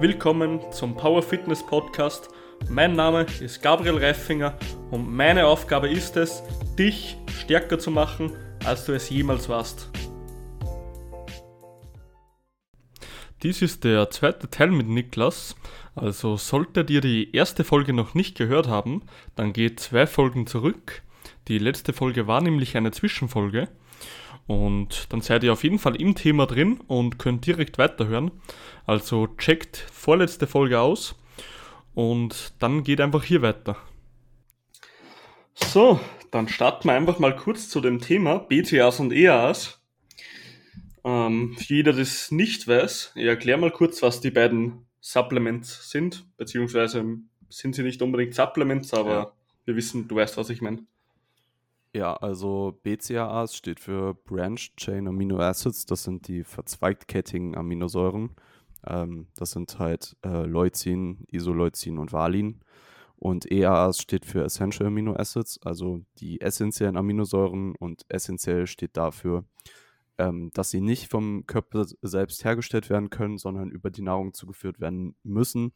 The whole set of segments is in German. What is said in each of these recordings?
Willkommen zum Power Fitness Podcast. Mein Name ist Gabriel Reifinger und meine Aufgabe ist es, dich stärker zu machen, als du es jemals warst. Dies ist der zweite Teil mit Niklas. Also solltet ihr die erste Folge noch nicht gehört haben, dann geht zwei Folgen zurück. Die letzte Folge war nämlich eine Zwischenfolge. Und dann seid ihr auf jeden Fall im Thema drin und könnt direkt weiterhören. Also checkt vorletzte Folge aus und dann geht einfach hier weiter. So, dann starten wir einfach mal kurz zu dem Thema BCAs und EAs. Ähm, für jeder, der das nicht weiß, ich erkläre mal kurz, was die beiden Supplements sind, beziehungsweise sind sie nicht unbedingt Supplements, aber ja. wir wissen, du weißt, was ich meine. Ja, also BCAAs steht für Branched Chain Amino Acids. Das sind die verzweigtkettigen Aminosäuren. Ähm, das sind halt äh, Leucin, Isoleucin und Valin. Und EAAs steht für Essential Amino Acids, also die essentiellen Aminosäuren. Und essentiell steht dafür, ähm, dass sie nicht vom Körper selbst hergestellt werden können, sondern über die Nahrung zugeführt werden müssen.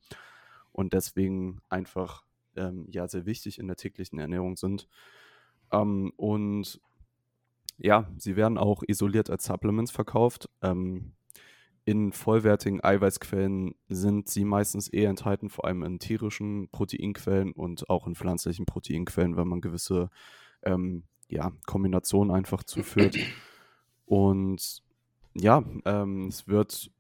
Und deswegen einfach ähm, ja sehr wichtig in der täglichen Ernährung sind. Ähm, und ja, sie werden auch isoliert als Supplements verkauft. Ähm, in vollwertigen Eiweißquellen sind sie meistens eher enthalten, vor allem in tierischen Proteinquellen und auch in pflanzlichen Proteinquellen, wenn man gewisse ähm, ja, Kombinationen einfach zuführt. Und ja, ähm, es wird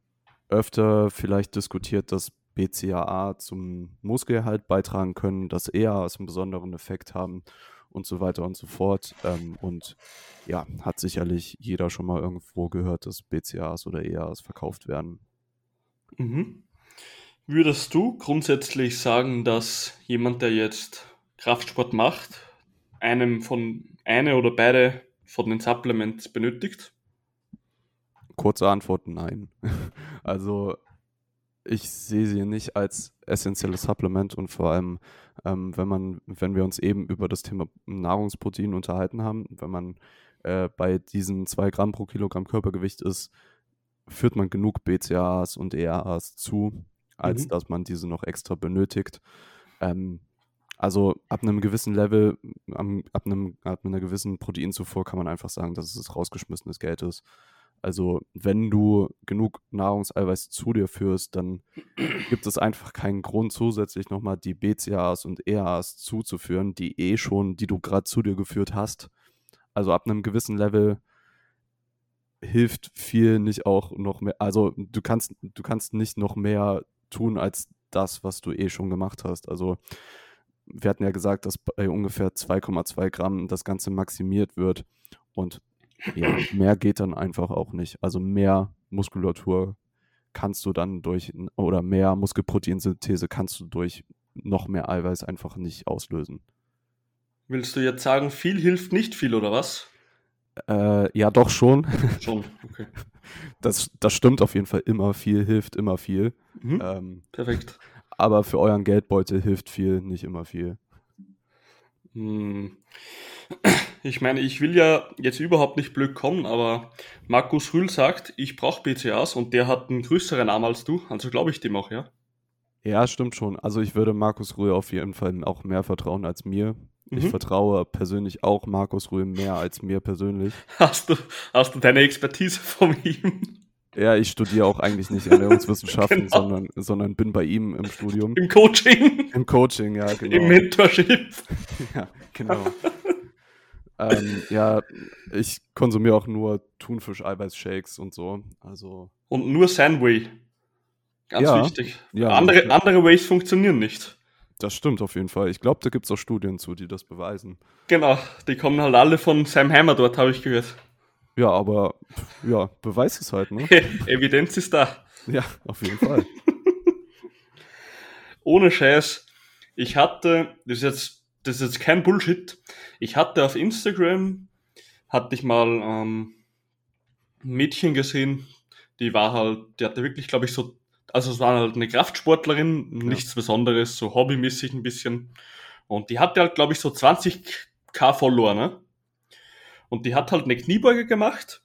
öfter vielleicht diskutiert, dass BCAA zum Muskelerhalt beitragen können, dass EAAs einen besonderen Effekt haben und so weiter und so fort. Ähm, und ja, hat sicherlich jeder schon mal irgendwo gehört, dass BCAs oder EAs verkauft werden. Mhm. Würdest du grundsätzlich sagen, dass jemand, der jetzt Kraftsport macht, einem von eine oder beide von den Supplements benötigt? Kurze Antwort, nein. also ich sehe sie nicht als essentielles Supplement und vor allem, ähm, wenn man, wenn wir uns eben über das Thema Nahrungsprotein unterhalten haben, wenn man äh, bei diesen 2 Gramm pro Kilogramm Körpergewicht ist, führt man genug BCAAs und EAAs zu, als mhm. dass man diese noch extra benötigt. Ähm, also ab einem gewissen Level, ab, einem, ab einer gewissen Proteinzufuhr kann man einfach sagen, dass es rausgeschmissenes Geld ist. Also wenn du genug Nahrungseiweiß zu dir führst, dann gibt es einfach keinen Grund zusätzlich nochmal die BCAAs und EAAs zuzuführen, die eh schon, die du gerade zu dir geführt hast. Also ab einem gewissen Level hilft viel nicht auch noch mehr, also du kannst, du kannst nicht noch mehr tun als das, was du eh schon gemacht hast. Also wir hatten ja gesagt, dass bei ungefähr 2,2 Gramm das Ganze maximiert wird und ja, mehr geht dann einfach auch nicht. Also mehr Muskulatur kannst du dann durch, oder mehr Muskelproteinsynthese kannst du durch noch mehr Eiweiß einfach nicht auslösen. Willst du jetzt sagen, viel hilft nicht viel, oder was? Äh, ja, doch schon. Schon, okay. Das, das stimmt auf jeden Fall immer viel, hilft immer viel. Mhm. Ähm, Perfekt. Aber für euren Geldbeutel hilft viel, nicht immer viel. Hm. Ich meine, ich will ja jetzt überhaupt nicht blöd kommen, aber Markus Rühl sagt, ich brauche BCAs und der hat einen größeren Arm als du, also glaube ich dem auch, ja? Ja, stimmt schon. Also ich würde Markus Rühl auf jeden Fall auch mehr vertrauen als mir. Mhm. Ich vertraue persönlich auch Markus Rühl mehr als mir persönlich. Hast du, hast du deine Expertise von ihm? Ja, ich studiere auch eigentlich nicht Ernährungswissenschaften, genau. sondern, sondern bin bei ihm im Studium. Im Coaching. Im Coaching, ja, genau. Im Mentorship. ja, genau. ähm, ja, ich konsumiere auch nur Thunfisch-Eiweiß-Shakes und so. Also. Und nur Sandway. Ganz ja, wichtig. Ja, andere, andere Ways funktionieren nicht. Das stimmt auf jeden Fall. Ich glaube, da gibt es auch Studien zu, die das beweisen. Genau, die kommen halt alle von Sam Hammer dort, habe ich gehört. Ja, aber ja, Beweis ist halt, ne? Evidenz ist da. Ja, auf jeden Fall. Ohne Scheiß. Ich hatte, das ist jetzt, das ist jetzt kein Bullshit. Ich hatte auf Instagram, hatte ich mal ähm, ein Mädchen gesehen, die war halt, die hatte wirklich, glaube ich, so, also es war halt eine Kraftsportlerin, nichts ja. Besonderes, so hobbymäßig ein bisschen. Und die hatte halt, glaube ich, so 20k Follower, ne? Und die hat halt eine Kniebeuge gemacht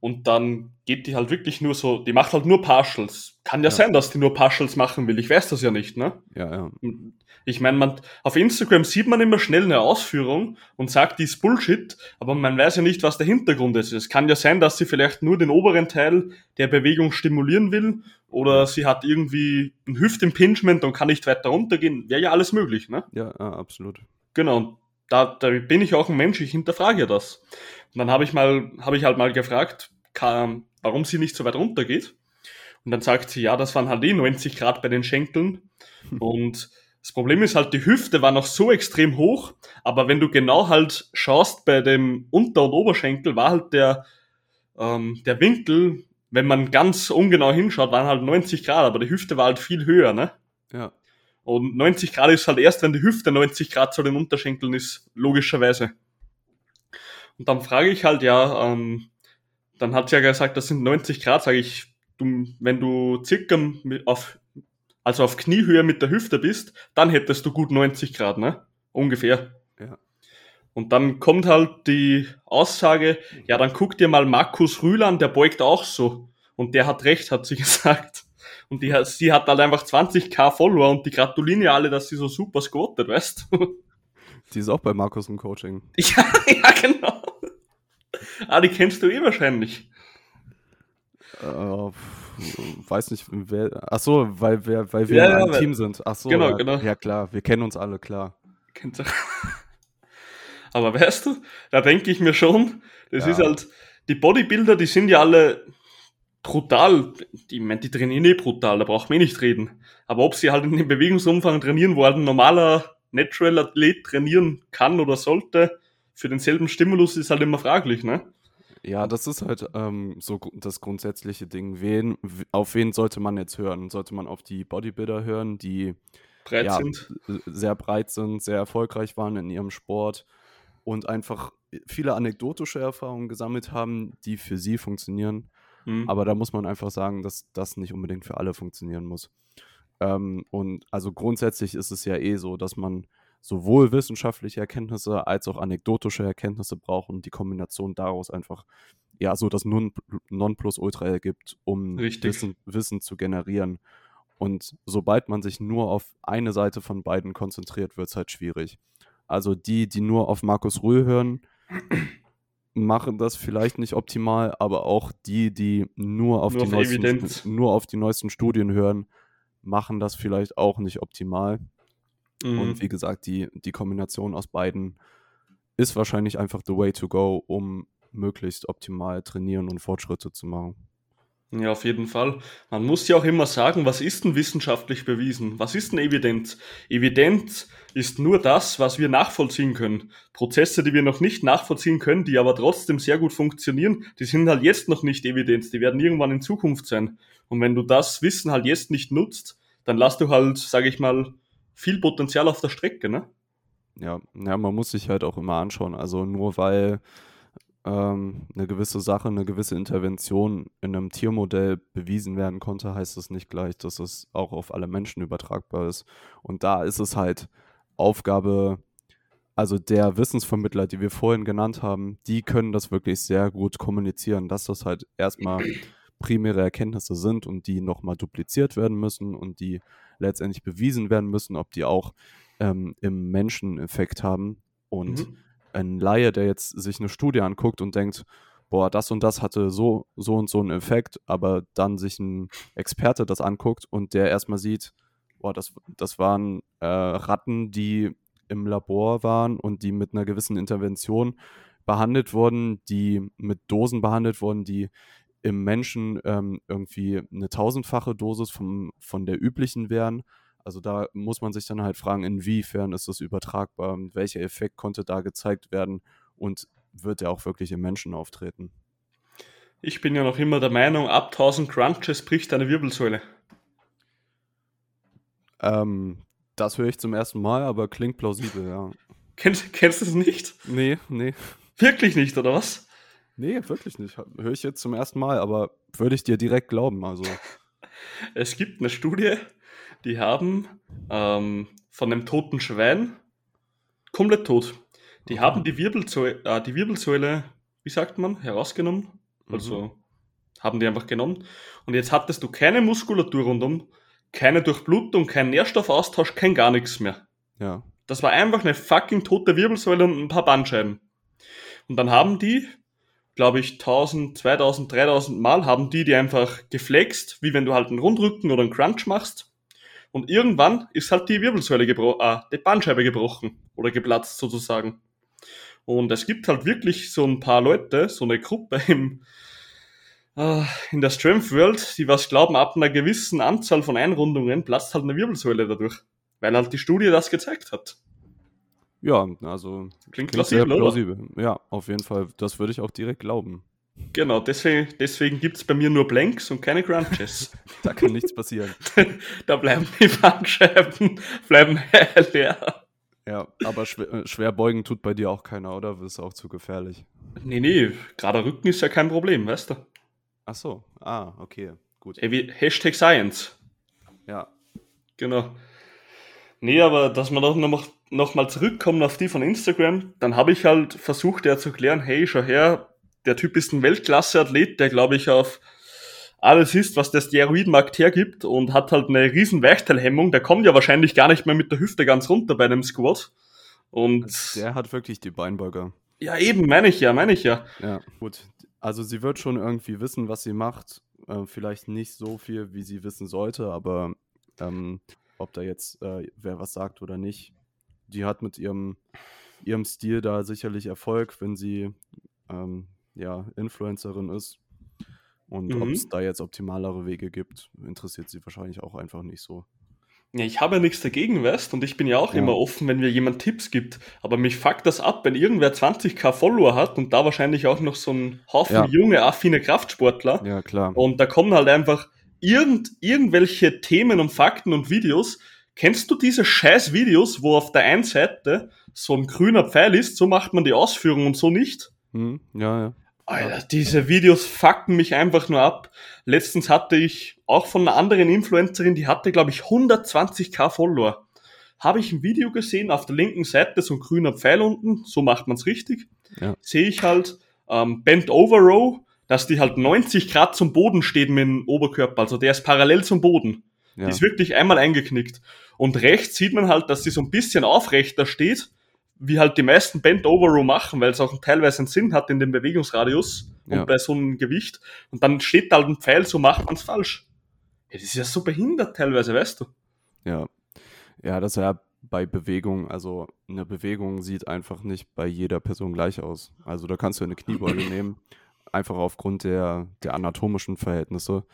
und dann geht die halt wirklich nur so, die macht halt nur Partials. Kann ja, Ja. sein, dass die nur Partials machen will. Ich weiß das ja nicht, ne? Ja, ja. Ich meine, man, auf Instagram sieht man immer schnell eine Ausführung und sagt, die ist Bullshit, aber man weiß ja nicht, was der Hintergrund ist. Es kann ja sein, dass sie vielleicht nur den oberen Teil der Bewegung stimulieren will oder sie hat irgendwie ein Hüftimpingement und kann nicht weiter runtergehen. Wäre ja alles möglich, ne? Ja, absolut. Genau, da, da bin ich auch ein Mensch, ich hinterfrage das. Und dann habe ich mal, habe ich halt mal gefragt, warum sie nicht so weit runter geht. Und dann sagt sie, ja, das waren halt eh 90 Grad bei den Schenkeln. Und das Problem ist halt, die Hüfte war noch so extrem hoch, aber wenn du genau halt schaust bei dem Unter- und Oberschenkel, war halt der, ähm, der Winkel, wenn man ganz ungenau hinschaut, waren halt 90 Grad, aber die Hüfte war halt viel höher, ne? Ja. Und 90 Grad ist halt erst, wenn die Hüfte 90 Grad zu den Unterschenkeln ist, logischerweise. Und dann frage ich halt, ja, ähm, dann hat sie ja gesagt, das sind 90 Grad, sage ich, du, wenn du circa auf, also auf Kniehöhe mit der Hüfte bist, dann hättest du gut 90 Grad, ne? Ungefähr. Ja. Und dann kommt halt die Aussage, ja, dann guck dir mal Markus Rühl an, der beugt auch so. Und der hat recht, hat sie gesagt. Und die, sie hat halt einfach 20k Follower und die gratulieren ja alle, dass sie so super squattet, weißt du? Die ist auch bei Markus im Coaching. ja, ja, genau. Ah, die kennst du eh wahrscheinlich. Äh, weiß nicht, wer. Ach so, weil, wir, weil wir Ja, ja, einem weil- Team sind. Ach so, Genau, ja, genau. ja klar, wir kennen uns alle, klar. Kennst du? Aber weißt du, da denke ich mir schon, das Ja. ist halt, die Bodybuilder, die sind ja alle brutal, die, ich mein, die trainieren eh brutal, da braucht man eh nicht reden. Aber ob sie halt in dem Bewegungsumfang trainieren, wo halt ein normaler Natural Athlet trainieren kann oder sollte, für denselben Stimulus ist halt immer fraglich, ne? Ja, das ist halt ähm, so das grundsätzliche Ding. Wen, auf wen sollte man jetzt hören? Sollte man auf die Bodybuilder hören, die Breit Ja. sind. äh, sehr breit sind, sehr erfolgreich waren in ihrem Sport und einfach viele anekdotische Erfahrungen gesammelt haben, die für sie funktionieren? Mhm. Aber da muss man einfach sagen, dass das nicht unbedingt für alle funktionieren muss. Ähm, und also grundsätzlich ist es ja eh so, dass man sowohl wissenschaftliche Erkenntnisse als auch anekdotische Erkenntnisse braucht und die Kombination daraus einfach ja so das Non- Nonplusultra ergibt, um. Wissen, Wissen zu generieren. Und sobald man sich nur auf eine Seite von beiden konzentriert, wird es halt schwierig. Also die, die nur auf Markus Rühl hören, machen das vielleicht nicht optimal, aber auch die, die nur auf, Nur die, auf neuesten, Evidenz. nur auf die neuesten Studien hören, machen das vielleicht auch nicht optimal. Mhm. Und wie gesagt, die, die Kombination aus beiden ist wahrscheinlich einfach the way to go, um möglichst optimal trainieren und Fortschritte zu machen. Ja, auf jeden Fall. Man muss ja auch immer sagen, was ist denn wissenschaftlich bewiesen? Was ist denn Evidenz? Evidenz ist nur das, was wir nachvollziehen können. Prozesse, die wir noch nicht nachvollziehen können, die aber trotzdem sehr gut funktionieren, die sind halt jetzt noch nicht Evidenz. Die werden irgendwann in Zukunft sein. Und wenn du das Wissen halt jetzt nicht nutzt, dann lass du halt, sage ich mal, viel Potenzial auf der Strecke, ne? Ja, ja, man muss sich halt auch immer anschauen. Also nur weil ähm, eine gewisse Sache, eine gewisse Intervention in einem Tiermodell bewiesen werden konnte, heißt das nicht gleich, dass es auch auf alle Menschen übertragbar ist. Und da ist es halt Aufgabe, also der Wissensvermittler, die wir vorhin genannt haben, die können das wirklich sehr gut kommunizieren, dass das halt erstmal primäre Erkenntnisse sind und die nochmal dupliziert werden müssen und die letztendlich bewiesen werden müssen, ob die auch ähm, im Menschen Effekt haben. Und Mhm. Ein Laie, der jetzt sich eine Studie anguckt und denkt, boah, das und das hatte so, so und so einen Effekt, aber dann sich ein Experte das anguckt und der erstmal sieht, boah, das, das waren äh, Ratten, die im Labor waren und die mit einer gewissen Intervention behandelt wurden, die mit Dosen behandelt wurden, die im Menschen ähm, irgendwie eine tausendfache Dosis vom, von der üblichen wären. Also da muss man sich dann halt fragen, inwiefern ist das übertragbar, welcher Effekt konnte da gezeigt werden und wird er auch wirklich im Menschen auftreten. Ich bin ja noch immer der Meinung, ab 1000 Crunches bricht eine Wirbelsäule. Ähm, das höre ich zum ersten Mal, aber klingt plausibel, ja. Kennst, kennst du es nicht? Nee, nee. Wirklich nicht, oder was? Nee, wirklich nicht. Höre ich jetzt zum ersten Mal, aber würde ich dir direkt glauben. Also, Es gibt eine Studie, die haben ähm, von einem toten Schwein komplett tot. Die Mhm. haben die Wirbelsäule, äh, die Wirbelsäule, wie sagt man, herausgenommen. Also mhm. haben die einfach genommen. Und jetzt hattest du keine Muskulatur rundum, keine Durchblutung, kein Nährstoffaustausch, kein gar nichts mehr. Ja. Das war einfach eine fucking tote Wirbelsäule und ein paar Bandscheiben. Und dann haben die, glaube ich, 1000, 2000, 3000 Mal haben die die einfach geflext, wie wenn du halt einen Rundrücken oder einen Crunch machst. Und irgendwann ist halt die Wirbelsäule gebrochen, äh, die Bandscheibe gebrochen oder geplatzt sozusagen. Und es gibt halt wirklich so ein paar Leute, so eine Gruppe im, äh, in der Strength World, die was glauben, ab einer gewissen Anzahl von Einrundungen platzt halt eine Wirbelsäule dadurch. Weil halt die Studie das gezeigt hat. Ja, also klingt, klingt plausibel, plausibel. Oder? Ja, auf jeden Fall. Das würde ich auch direkt glauben. Genau, deswegen, deswegen gibt es bei mir nur Blanks und keine Crunches. da kann nichts passieren. da bleiben die Bandscheiben bleiben leer. Ja, aber schwer, äh, schwer, beugen tut bei dir auch keiner, oder? Das ist auch zu gefährlich. Nee, nee, gerade Rücken ist ja kein Problem, weißt du? Ach so, ah, okay, gut. Ey, wie, Hashtag Science. Ja. Genau. Nee, aber dass wir doch noch, noch mal zurückkommen auf die von Instagram, dann habe ich halt versucht, der zu klären, hey, schau her, der Typ ist ein Weltklasse-Athlet, der glaube ich auf alles ist, was der Steroidmarkt hergibt und hat halt eine riesen Weichteilhemmung. Der kommt ja wahrscheinlich gar nicht mehr mit der Hüfte ganz runter bei einem Squat. Und also der hat wirklich die Beinbeuger. Ja, eben, meine ich ja, meine ich ja. Ja, gut. Also sie wird schon irgendwie wissen, was sie macht. Äh, vielleicht nicht so viel, wie sie wissen sollte, aber ähm, ob da jetzt äh, wer was sagt oder nicht, die hat mit ihrem, ihrem Stil da sicherlich Erfolg, wenn sie ähm, ja, Influencerin ist. Und mhm. ob es da jetzt optimalere Wege gibt, interessiert sie wahrscheinlich auch einfach nicht so. Ja, ich habe ja nichts dagegen, weißt und ich bin ja auch ja. immer offen, wenn mir jemand Tipps gibt. Aber mich fuckt das ab, wenn irgendwer 20k Follower hat und da wahrscheinlich auch noch so ein Haufen ja. junge, affine Kraftsportler. Ja, klar. Und da kommen halt einfach irgend, irgendwelche Themen und Fakten und Videos. Kennst du diese scheiß Videos, wo auf der einen Seite so ein grüner Pfeil ist, so macht man die Ausführung und so nicht? Hm, ja, ja. Alter, diese Videos fucken mich einfach nur ab. Letztens hatte ich auch von einer anderen Influencerin, die hatte, glaube ich, 120k Follower. Habe ich ein Video gesehen, auf der linken Seite so ein grüner Pfeil unten, so macht man's richtig. Ja. Sehe ich halt ähm, Bent Over Row, dass die halt 90 Grad zum Boden steht mit dem Oberkörper. Also der ist parallel zum Boden. Ja. Die ist wirklich einmal eingeknickt. Und rechts sieht man halt, dass sie so ein bisschen aufrechter steht wie halt die meisten Bend Over Row machen, weil es auch teilweise einen Sinn hat in dem Bewegungsradius ja. und bei so einem Gewicht. Und dann steht da halt ein Pfeil, so macht man es falsch. Ja, das ist ja so behindert teilweise, weißt du. Ja. Ja, das ist ja bei Bewegung, also eine Bewegung sieht einfach nicht bei jeder Person gleich aus. Also da kannst du eine Kniebeuge nehmen, einfach aufgrund der, der anatomischen Verhältnisse.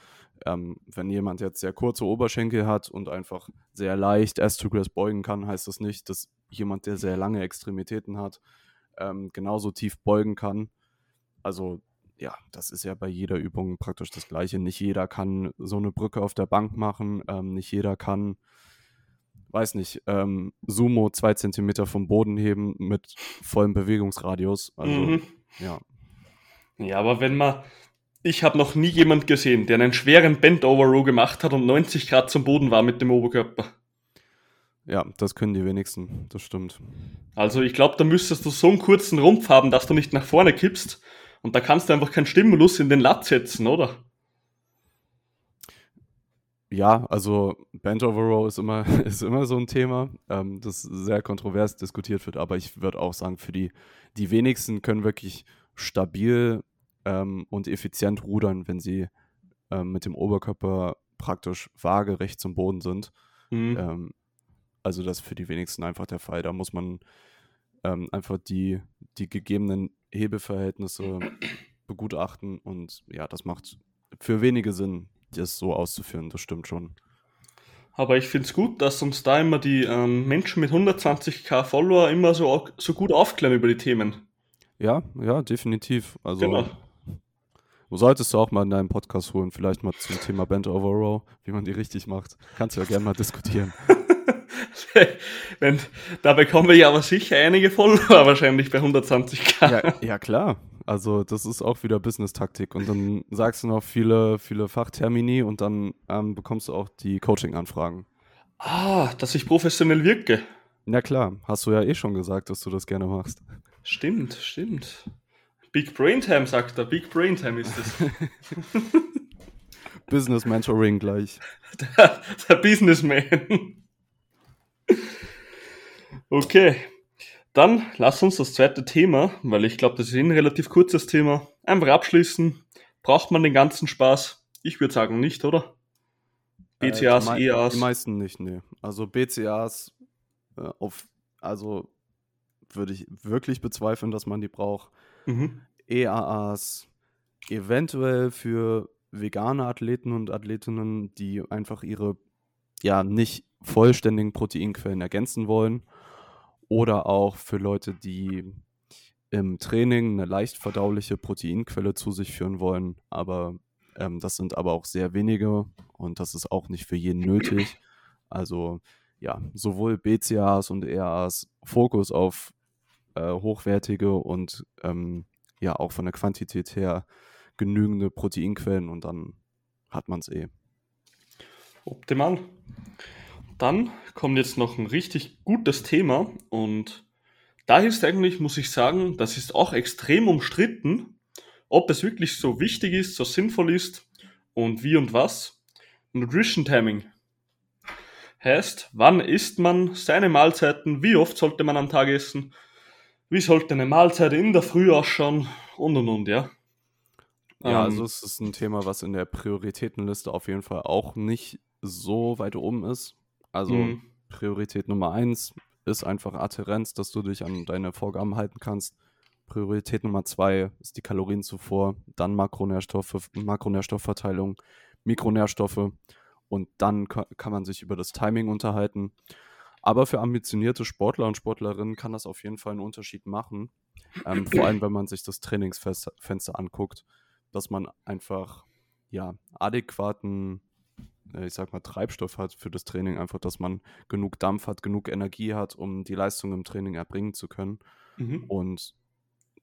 Ähm, wenn jemand jetzt sehr kurze Oberschenkel hat und einfach sehr leicht S-to-Grass beugen kann, heißt das nicht, dass jemand, der sehr lange Extremitäten hat, ähm, genauso tief beugen kann. Also ja, das ist ja bei jeder Übung praktisch das Gleiche. Nicht jeder kann so eine Brücke auf der Bank machen, ähm, nicht jeder kann, weiß nicht, ähm, Sumo zwei Zentimeter vom Boden heben mit vollem Bewegungsradius. Also, mhm. ja. Ja, aber wenn man, ich habe noch nie jemand gesehen, der einen schweren Bend-Over-Row gemacht hat und 90 Grad zum Boden war mit dem Oberkörper. Ja, das können die wenigsten, das stimmt. Also ich glaube, da müsstest du so einen kurzen Rumpf haben, dass du nicht nach vorne kippst. Und da kannst du einfach keinen Stimulus in den Lat setzen, oder? Ja, also Bend Over Row ist immer, ist immer so ein Thema, ähm, das sehr kontrovers diskutiert wird, aber ich würde auch sagen, für die, die wenigsten können wirklich stabil ähm, und effizient rudern, wenn sie ähm, mit dem Oberkörper praktisch waagerecht zum Boden sind. Mhm. Also das ist für die wenigsten einfach der Fall. Da muss man ähm, einfach die, die gegebenen Hebeverhältnisse begutachten und ja, das macht für wenige Sinn, das so auszuführen, das stimmt schon. Aber ich finde es gut, dass uns da immer die ähm, Menschen mit 120k Follower immer so, so gut aufklären über die Themen. Ja, ja, definitiv. Also genau. Du solltest du auch mal in deinem Podcast holen, vielleicht mal zum Thema Band Over Row, wie man die richtig macht. Kannst du ja gerne mal diskutieren. Wenn, da bekommen wir ja aber sicher einige Follower wahrscheinlich bei 120k. Ja, ja klar. Also das ist auch wieder Business-Taktik. Und dann sagst du noch viele, viele Fachtermini und dann ähm, bekommst du auch die Coaching-Anfragen. Ah, dass ich professionell wirke. Na klar, hast du ja eh schon gesagt, dass du das gerne machst. Stimmt, stimmt Big Brain Time, sagt er. Big Brain Time ist es. Business Mentoring gleich. Der, der Businessman. Okay, dann lass uns das zweite Thema, weil ich glaube, das ist ein relativ kurzes Thema, einfach abschließen. Braucht man den ganzen Spaß? Ich würde sagen nicht, oder? BCAs, äh, die EAs? Die meisten nicht, nee. Also BCAs äh, auf, also würde ich wirklich bezweifeln, dass man die braucht. Mhm. EAAs eventuell für vegane Athleten und Athletinnen, die einfach ihre ja nicht vollständigen Proteinquellen ergänzen wollen. Oder auch für Leute, die im Training eine leicht verdauliche Proteinquelle zu sich führen wollen. Aber ähm, das sind aber auch sehr wenige und das ist auch nicht für jeden nötig. Also ja, sowohl BCAAs und EAAs Fokus auf äh, hochwertige und ähm, ja auch von der Quantität her genügende Proteinquellen und dann hat man es eh. Optimal. Dann kommt jetzt noch ein richtig gutes Thema und da ist eigentlich, muss ich sagen, das ist auch extrem umstritten, ob es wirklich so wichtig ist, so sinnvoll ist und wie und was. Nutrition Timing. Heißt, wann isst man seine Mahlzeiten, wie oft sollte man am Tag essen, wie sollte eine Mahlzeit in der Früh ausschauen und und und, ja. Ja, also ähm, es ist ein Thema, was in der Prioritätenliste auf jeden Fall auch nicht so weit oben ist. Also mhm. Priorität Nummer eins ist einfach Adherenz, dass du dich an deine Vorgaben halten kannst. Priorität Nummer zwei ist die Kalorienzufuhr, dann Makronährstoffe, Makronährstoffverteilung, Mikronährstoffe und dann kann man sich über das Timing unterhalten. Aber für ambitionierte Sportler und Sportlerinnen kann das auf jeden Fall einen Unterschied machen. Ähm, vor allem, wenn man sich das Trainingsfenster anguckt, dass man einfach ja adäquaten, ich sag mal, Treibstoff hat für das Training, einfach, dass man genug Dampf hat, genug Energie hat, um die Leistung im Training erbringen zu können. Mhm. Und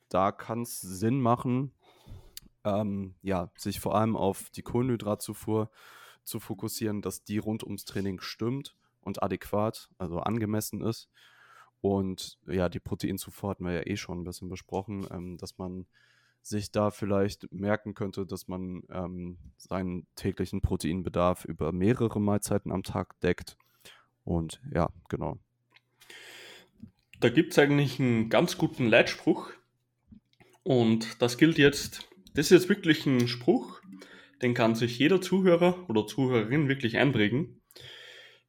da kann es Sinn machen, ähm, ja, sich vor allem auf die Kohlenhydratzufuhr zu fokussieren, dass die rund ums Training stimmt und adäquat, also angemessen ist. Und ja, die Proteinzufuhr hatten wir ja eh schon ein bisschen besprochen, ähm, dass man sich da vielleicht merken könnte, dass man ähm, seinen täglichen Proteinbedarf über mehrere Mahlzeiten am Tag deckt. Und ja, genau. Da gibt es eigentlich einen ganz guten Leitspruch. Und das gilt jetzt, das ist jetzt wirklich ein Spruch, den kann sich jeder Zuhörer oder Zuhörerin wirklich einprägen.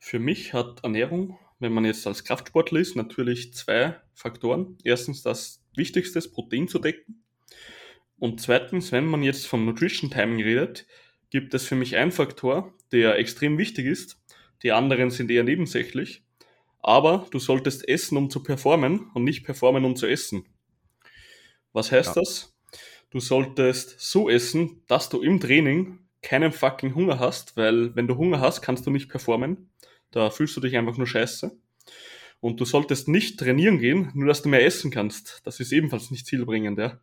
Für mich hat Ernährung, wenn man jetzt als Kraftsportler ist, natürlich zwei Faktoren. Erstens das Wichtigste, das Protein zu decken. Und zweitens, wenn man jetzt vom Nutrition Timing redet, gibt es für mich einen Faktor, der extrem wichtig ist. Die anderen sind eher nebensächlich. Aber du solltest essen, um zu performen und nicht performen, um zu essen. Was heißt ja. das? Du solltest so essen, dass du im Training keinen fucking Hunger hast, weil wenn du Hunger hast, kannst du nicht performen. Da fühlst du dich einfach nur scheiße. Und du solltest nicht trainieren gehen, nur dass du mehr essen kannst. Das ist ebenfalls nicht zielbringend, ja.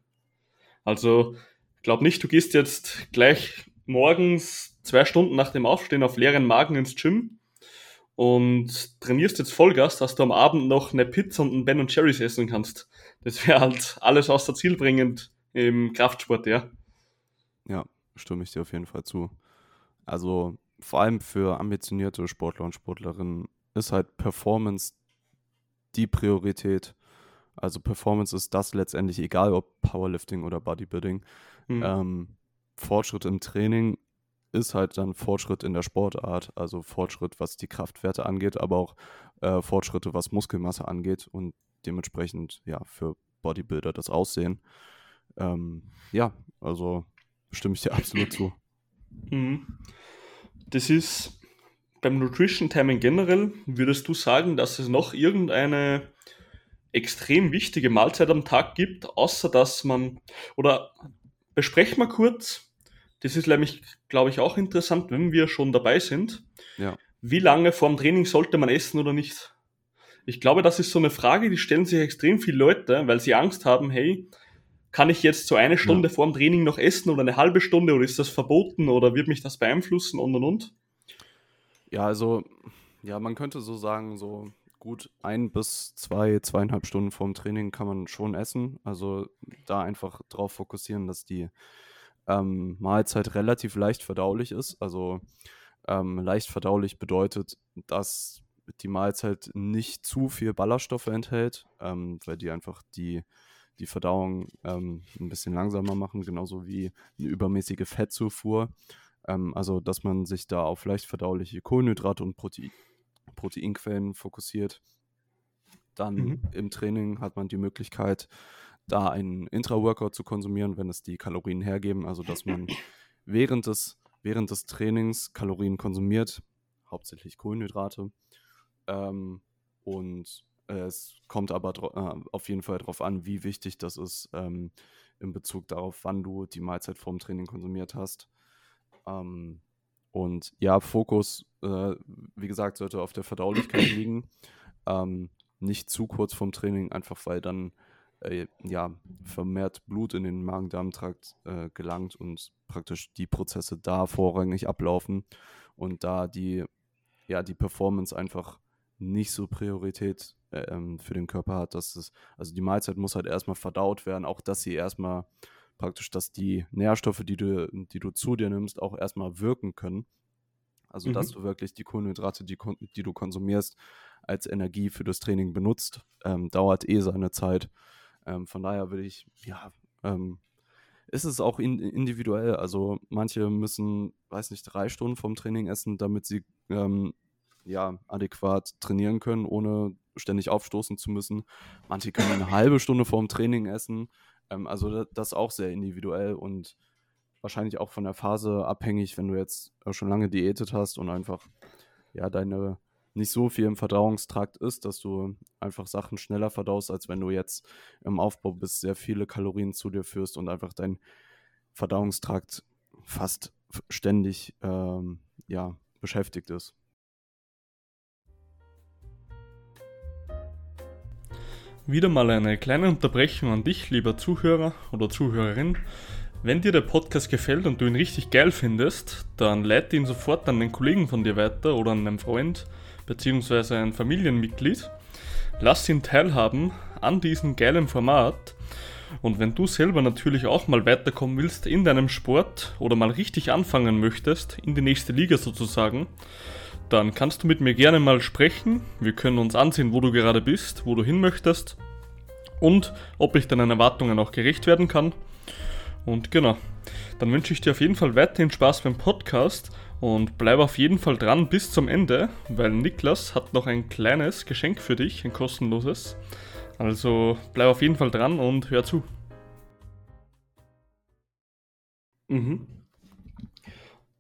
Also, glaub nicht, du gehst jetzt gleich morgens zwei Stunden nach dem Aufstehen auf leeren Magen ins Gym und trainierst jetzt Vollgas, dass du am Abend noch eine Pizza und ein Ben und Cherries essen kannst. Das wäre halt alles außer zielbringend im Kraftsport, ja. Ja, stimme ich dir auf jeden Fall zu. Also, vor allem für ambitionierte Sportler und Sportlerinnen ist halt Performance die Priorität. Also Performance ist das letztendlich egal, ob Powerlifting oder Bodybuilding. Mhm. Ähm, Fortschritt im Training ist halt dann Fortschritt in der Sportart, also Fortschritt, was die Kraftwerte angeht, aber auch äh, Fortschritte, was Muskelmasse angeht und dementsprechend ja für Bodybuilder das Aussehen. Ähm, ja, also stimme ich dir absolut zu. Mhm. Das ist beim Nutrition Timing generell, würdest du sagen, dass es noch irgendeine extrem wichtige Mahlzeit am Tag gibt, außer dass man, oder besprechen wir kurz, das ist nämlich, glaube ich, auch interessant, wenn wir schon dabei sind. Ja. Wie lange vorm Training sollte man essen oder nicht? Ich glaube, das ist so eine Frage, die stellen sich extrem viele Leute, weil sie Angst haben, hey, kann ich jetzt so eine Stunde ja. vor dem Training noch essen oder eine halbe Stunde oder ist das verboten oder wird mich das beeinflussen und und und? Ja, also, ja, man könnte so sagen, so gut ein bis zwei, zweieinhalb Stunden vorm Training kann man schon essen. Also da einfach drauf fokussieren, dass die ähm, Mahlzeit relativ leicht verdaulich ist. Also ähm, leicht verdaulich bedeutet, dass die Mahlzeit nicht zu viel Ballaststoffe enthält, ähm, weil die einfach die, die Verdauung ähm, ein bisschen langsamer machen, genauso wie eine übermäßige Fettzufuhr. Ähm, also, dass man sich da auf leicht verdauliche Kohlenhydrate und Protein, Proteinquellen fokussiert. Dann mhm. im Training hat man die Möglichkeit, da einen Intra-Workout zu konsumieren, wenn es die Kalorien hergeben. Also, dass man während des, während des Trainings Kalorien konsumiert, hauptsächlich Kohlenhydrate. Ähm, und es kommt aber äh, auf jeden Fall darauf an, wie wichtig das ist ähm, in Bezug darauf, wann du die Mahlzeit vorm Training konsumiert hast. Ähm, und ja, Fokus, äh, wie gesagt, sollte auf der Verdaulichkeit liegen. Ähm, nicht zu kurz vorm Training, einfach weil dann äh, ja, vermehrt Blut in den Magen-Darm-Trakt äh, gelangt und praktisch die Prozesse da vorrangig ablaufen und da die, ja, die Performance einfach nicht so Priorität äh, ähm, für den Körper hat, dass es, also die Mahlzeit muss halt erstmal verdaut werden, auch dass sie erstmal praktisch, dass die Nährstoffe, die du, die du zu dir nimmst, auch erstmal wirken können. Also, mhm. dass du wirklich die Kohlenhydrate, die, die du konsumierst, als Energie für das Training benutzt, ähm, dauert eh seine Zeit. Ähm, von daher würde ich, ja, ähm, ist es auch in, individuell. Also manche müssen, weiß nicht, drei Stunden vom Training essen, damit sie ähm, ja adäquat trainieren können, ohne ständig aufstoßen zu müssen. Manche können eine halbe Stunde vorm Training essen. Ähm, also das auch sehr individuell und wahrscheinlich auch von der Phase abhängig, wenn du jetzt schon lange diätet hast und einfach ja deine nicht so viel im Verdauungstrakt ist, dass du einfach Sachen schneller verdaust, als wenn du jetzt im Aufbau bist, sehr viele Kalorien zu dir führst und einfach dein Verdauungstrakt fast ständig ähm, ja, beschäftigt ist. Wieder mal eine kleine Unterbrechung an dich, lieber Zuhörer oder Zuhörerin. Wenn dir der Podcast gefällt und du ihn richtig geil findest, dann leite ihn sofort an einen Kollegen von dir weiter oder an einen Freund bzw. ein Familienmitglied. Lass ihn teilhaben an diesem geilen Format. Und wenn du selber natürlich auch mal weiterkommen willst in deinem Sport oder mal richtig anfangen möchtest, in die nächste Liga sozusagen, dann kannst du mit mir gerne mal sprechen. Wir können uns ansehen, wo du gerade bist, wo du hin möchtest und ob ich deinen Erwartungen auch gerecht werden kann. Und genau, dann wünsche ich dir auf jeden Fall weiterhin Spaß beim Podcast und bleib auf jeden Fall dran bis zum Ende, weil Niklas hat noch ein kleines Geschenk für dich, ein kostenloses. Also bleib auf jeden Fall dran und hör zu. Mhm.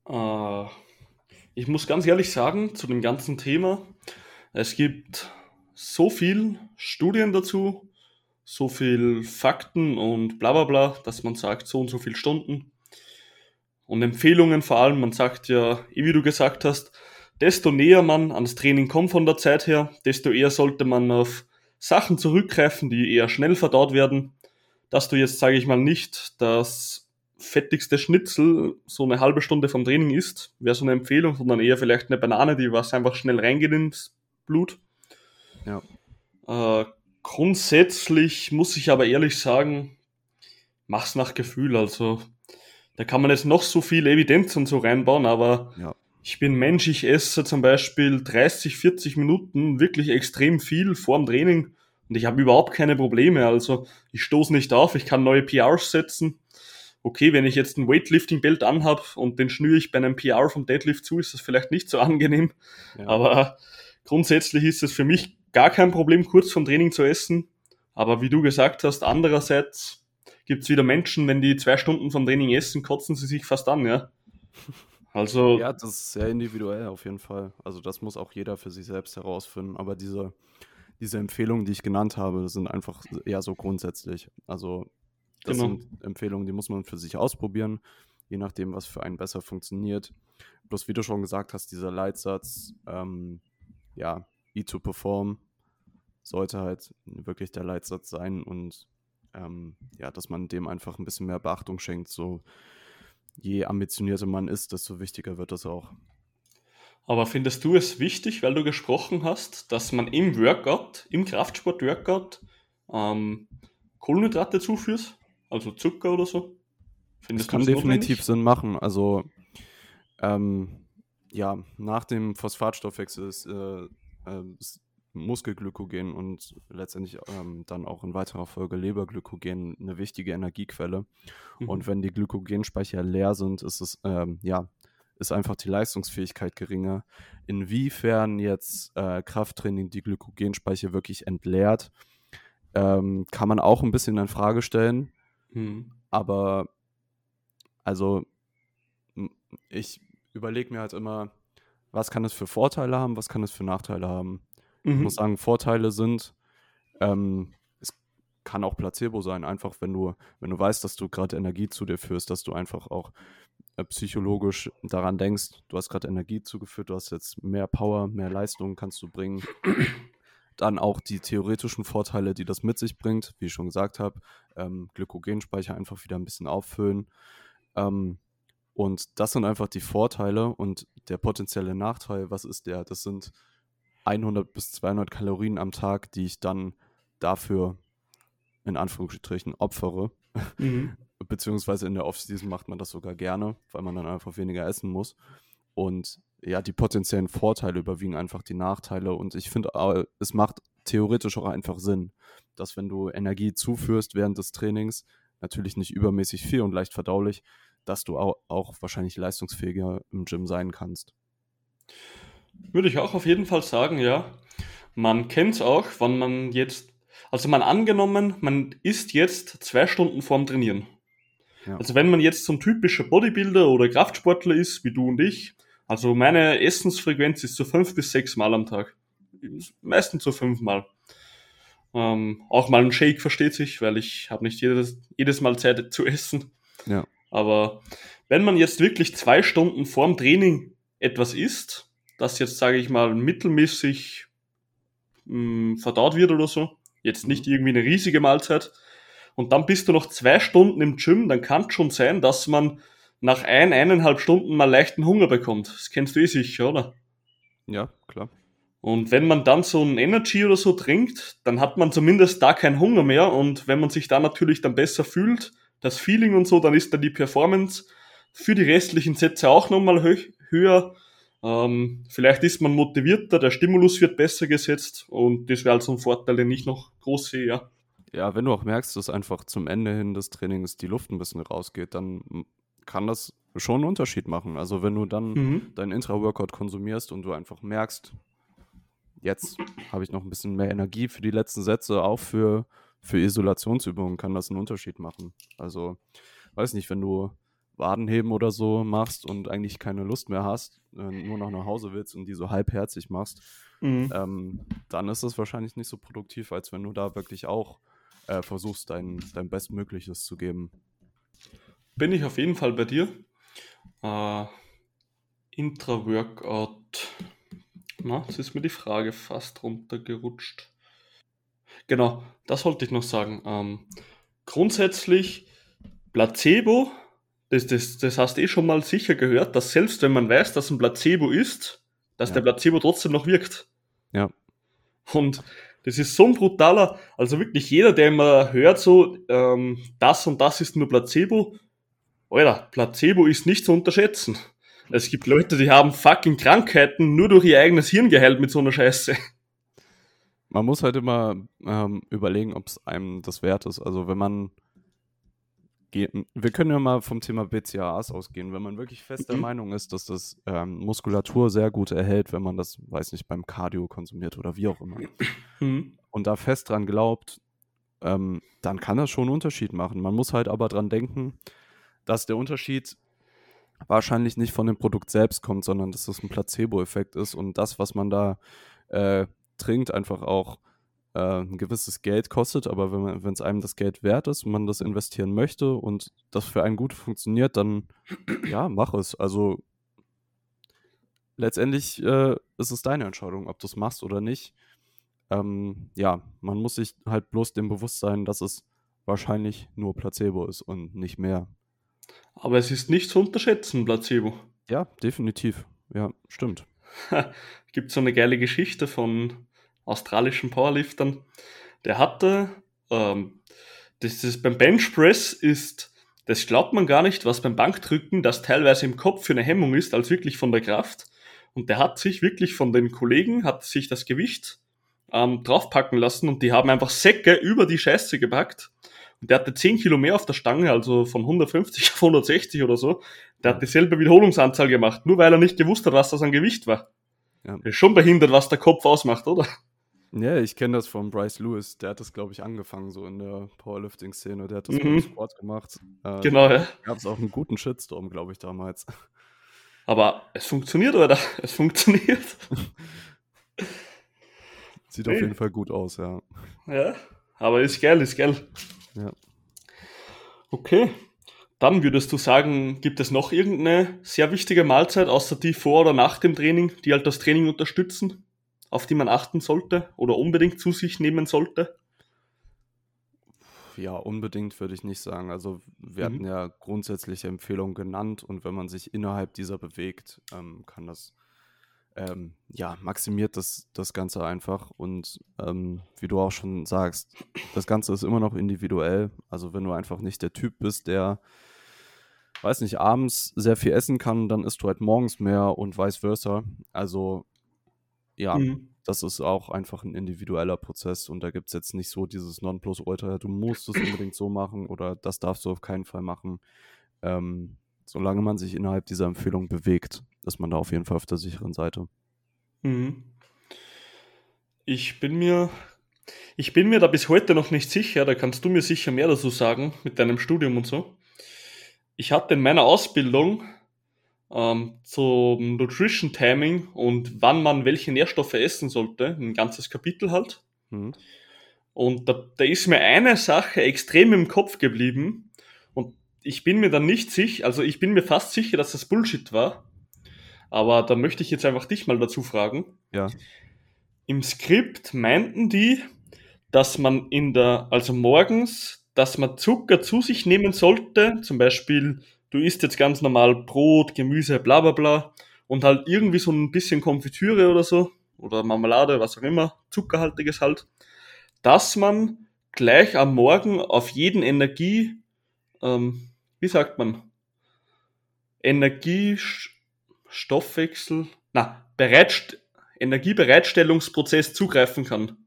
Äh, ich muss ganz ehrlich sagen, zu dem ganzen Thema, es gibt so viel Studien dazu, so viel Fakten und bla bla bla, dass man sagt, so und so viele Stunden. Und Empfehlungen vor allem, man sagt ja, eh wie du gesagt hast, desto näher man ans Training kommt von der Zeit her, desto eher sollte man auf Sachen zurückgreifen, die eher schnell verdaut werden, dass du jetzt, sage ich mal, nicht das fettigste Schnitzel so eine halbe Stunde vom Training isst, wäre so eine Empfehlung, sondern eher vielleicht eine Banane, die was einfach schnell reingeht ins Blut. Ja. Äh, grundsätzlich muss ich aber ehrlich sagen, mach's nach Gefühl. Also da kann man jetzt noch so viel Evidenz und so reinbauen, aber ja. ich bin Mensch, ich esse zum Beispiel 30, 40 Minuten wirklich extrem viel vor dem Training und ich habe überhaupt keine Probleme. Also ich stoße nicht auf, ich kann neue PRs setzen okay, wenn ich jetzt ein Weightlifting-Belt anhab und den schnüre ich bei einem PR vom Deadlift zu, ist das vielleicht nicht so angenehm. Ja. Aber grundsätzlich ist es für mich gar kein Problem, kurz vom Training zu essen. Aber wie du gesagt hast, andererseits gibt es wieder Menschen, wenn die zwei Stunden vom Training essen, kotzen sie sich fast an, ja. Also. Ja, das ist sehr individuell auf jeden Fall. Also das muss auch jeder für sich selbst herausfinden. Aber diese, diese Empfehlungen, die ich genannt habe, sind einfach eher so grundsätzlich. Also das genau. sind Empfehlungen, die muss man für sich ausprobieren, je nachdem, was für einen besser funktioniert. Bloß wie du schon gesagt hast, dieser Leitsatz, ähm, ja, E to Perform sollte halt wirklich der Leitsatz sein und ähm, ja, dass man dem einfach ein bisschen mehr Beachtung schenkt. So je ambitionierter man ist, desto wichtiger wird das auch. Aber findest du es wichtig, weil du gesprochen hast, dass man im Workout, im Kraftsport-Workout, ähm, Kohlenhydrate zuführt? Also Zucker oder so? Findest das kann definitiv? Sinn machen. Also, ähm, ja, nach dem Phosphatstoffwechsel ist, äh, äh, ist Muskelglykogen und letztendlich ähm, dann auch in weiterer Folge Leberglykogen eine wichtige Energiequelle. Mhm. Und wenn die Glykogenspeicher leer sind, ist es, ähm, ja, ist einfach die Leistungsfähigkeit geringer. Inwiefern jetzt äh, Krafttraining die Glykogenspeicher wirklich entleert, ähm, kann man auch ein bisschen in Frage stellen. Mhm. Aber also ich überlege mir halt immer, was kann es für Vorteile haben, was kann es für Nachteile haben. Mhm. Ich muss sagen, Vorteile sind, ähm, es kann auch Placebo sein, einfach wenn du, wenn du weißt, dass du gerade Energie zu dir führst, dass du einfach auch äh, psychologisch daran denkst, du hast gerade Energie zugeführt, du hast jetzt mehr Power, mehr Leistung kannst du bringen. Dann auch die theoretischen Vorteile, die das mit sich bringt, wie ich schon gesagt habe, ähm, Glykogenspeicher einfach wieder ein bisschen auffüllen. Ähm, und das sind einfach die Vorteile und der potenzielle Nachteil, was ist der? Das sind 100 bis 200 Kalorien am Tag, die ich dann dafür in Anführungsstrichen opfere. Mhm. Beziehungsweise in der Offseason macht man das sogar gerne, weil man dann einfach weniger essen muss. Und ja, die potenziellen Vorteile überwiegen einfach die Nachteile. Und ich finde, es macht theoretisch auch einfach Sinn, dass wenn du Energie zuführst während des Trainings, natürlich nicht übermäßig viel und leicht verdaulich, dass du auch, auch wahrscheinlich leistungsfähiger im Gym sein kannst. Würde ich auch auf jeden Fall sagen, ja. Man kennt es auch, wenn man jetzt, also man angenommen, man ist jetzt zwei Stunden vorm Trainieren. Ja. Also wenn man jetzt so ein typischer Bodybuilder oder Kraftsportler ist, wie du und ich, also meine Essensfrequenz ist so fünf bis sechs Mal am Tag. Meistens so fünfmal. Ähm, auch mal ein Shake versteht sich, weil ich habe nicht jedes, jedes Mal Zeit zu essen. Ja. Aber wenn man jetzt wirklich zwei Stunden vorm Training etwas isst, das jetzt, sage ich mal, mittelmäßig mh, hm, verdaut wird oder so, jetzt nicht mhm. irgendwie eine riesige Mahlzeit, und dann bist du noch zwei Stunden im Gym, dann kann es schon sein, dass man nach ein, eineinhalb Stunden mal leichten Hunger bekommt. Das kennst du eh sicher, oder? Ja, klar. Und wenn man dann so ein Energy oder so trinkt, dann hat man zumindest da keinen Hunger mehr. Und wenn man sich da natürlich dann besser fühlt, das Feeling und so, dann ist dann die Performance für die restlichen Sätze auch nochmal hö höher. Ähm, vielleicht ist man motivierter, der Stimulus wird besser gesetzt und das wäre also ein Vorteil, den ich noch groß sehe, ja. Ja, wenn du auch merkst, dass einfach zum Ende hin des Trainings die Luft ein bisschen rausgeht, dann kann das schon einen Unterschied machen. Also wenn du dann mhm. deinen Intra-Workout konsumierst und du einfach merkst, jetzt habe ich noch ein bisschen mehr Energie für die letzten Sätze, auch für für Isolationsübungen kann das einen Unterschied machen. Also, weiß nicht, wenn du Wadenheben oder so machst und eigentlich keine Lust mehr hast, nur noch nach Hause willst und die so halbherzig machst, mhm. ähm, dann ist das wahrscheinlich nicht so produktiv, als wenn du da wirklich auch äh, versuchst, dein, dein Bestmögliches zu geben. Bin ich auf jeden Fall bei dir. Äh, Intra-Workout. Na, jetzt ist mir die Frage fast runtergerutscht. Genau, das wollte ich noch sagen. Ähm, grundsätzlich Placebo, das, das, das hast du eh schon mal sicher gehört, dass selbst wenn man weiß, dass ein Placebo ist, dass ja. der Placebo trotzdem noch wirkt. Ja. Und das ist so ein brutaler, also wirklich jeder, der immer hört, so, ähm, das und das ist nur Placebo, Alter, Placebo ist nicht zu unterschätzen. Es gibt Leute, die haben fucking Krankheiten nur durch ihr eigenes Hirn geheilt mit so einer Scheiße man muss halt immer ähm, überlegen, ob es einem das wert ist. Also wenn man wir können ja mal vom Thema BCAAs ausgehen. Wenn man wirklich fest der mhm. Meinung ist, dass das ähm, Muskulatur sehr gut erhält, wenn man das, weiß nicht, beim Cardio konsumiert oder wie auch immer, mhm. und da fest dran glaubt, ähm, dann kann das schon einen Unterschied machen. Man muss halt aber dran denken, dass der Unterschied wahrscheinlich nicht von dem Produkt selbst kommt, sondern dass das ein Placebo-Effekt ist und das, was man da äh, trinkt, einfach auch äh, ein gewisses Geld kostet. Aber wenn es einem das Geld wert ist und man das investieren möchte und das für einen gut funktioniert, dann ja, mach es. Also letztendlich äh, ist es deine Entscheidung, ob du es machst oder nicht. Ähm, ja, man muss sich halt bloß dem bewusst sein, dass es wahrscheinlich nur Placebo ist und nicht mehr. Aber es ist nicht zu unterschätzen, Placebo. Ja, definitiv. Ja, stimmt. gibt so eine geile Geschichte von australischen Powerliftern. Der hatte, ähm, das ist beim Benchpress ist, das glaubt man gar nicht, was beim Bankdrücken das teilweise im Kopf für eine Hemmung ist, als wirklich von der Kraft. Und der hat sich wirklich von den Kollegen, hat sich das Gewicht ähm, draufpacken lassen und die haben einfach Säcke über die Scheiße gepackt. Und der hatte 10 Kilo mehr auf der Stange, also von 150 auf 160 oder so. Der hat dieselbe Wiederholungsanzahl gemacht, nur weil er nicht gewusst hat, was das an Gewicht war. Ja. Ist schon behindert, was der Kopf ausmacht, oder? Ja, ich kenne das von Bryce Lewis. Der hat das, glaube ich, angefangen, so in der Powerlifting-Szene. Der hat das mhm. Sport gemacht. Äh, genau, ja. Gab es auch einen guten Shitstorm, glaube ich, damals. Aber es funktioniert, oder? Es funktioniert. Sieht hey. auf jeden Fall gut aus, ja. Ja, aber ist geil, ist geil. Ja. Okay. Dann würdest du sagen, gibt es noch irgendeine sehr wichtige Mahlzeit, außer die vor oder nach dem Training, die halt das Training unterstützen, auf die man achten sollte oder unbedingt zu sich nehmen sollte? Ja, unbedingt würde ich nicht sagen. Also wir mhm. hatten ja grundsätzliche Empfehlungen genannt und wenn man sich innerhalb dieser bewegt, ähm, kann das ähm, ja, maximiert das, das Ganze einfach. Und ähm, wie du auch schon sagst, das Ganze ist immer noch individuell. Also wenn du einfach nicht der Typ bist, der, weiß nicht, abends sehr viel essen kann, dann isst du halt morgens mehr und vice versa. Also ja, mhm. das ist auch einfach ein individueller Prozess und da gibt es jetzt nicht so dieses Nonplusultra, du musst es unbedingt so machen oder das darfst du auf keinen Fall machen. Ähm, solange man sich innerhalb dieser Empfehlung bewegt, ist man da auf jeden Fall auf der sicheren Seite. Mhm. Ich bin mir, ich bin mir da bis heute noch nicht sicher, da kannst du mir sicher mehr dazu sagen mit deinem Studium und so. Ich hatte in meiner Ausbildung ähm, zum Nutrition Timing und wann man welche Nährstoffe essen sollte, ein ganzes Kapitel halt. Mhm. Und da, da ist mir eine Sache extrem im Kopf geblieben ich bin mir dann nicht sicher, also ich bin mir fast sicher, dass das Bullshit war. Aber da möchte ich jetzt einfach dich mal dazu fragen. Ja. Im Skript meinten die, dass man in der, also morgens, dass man Zucker zu sich nehmen sollte. Zum Beispiel, du isst jetzt ganz normal Brot, Gemüse, bla bla bla. Und halt irgendwie so ein bisschen Konfitüre oder so. Oder Marmelade, was auch immer. Zuckerhaltiges halt. Dass man gleich am Morgen auf jeden Energie, ähm, wie sagt man? Energie, Stoffwechsel, na, Bereitst Energiebereitstellungsprozess zugreifen kann.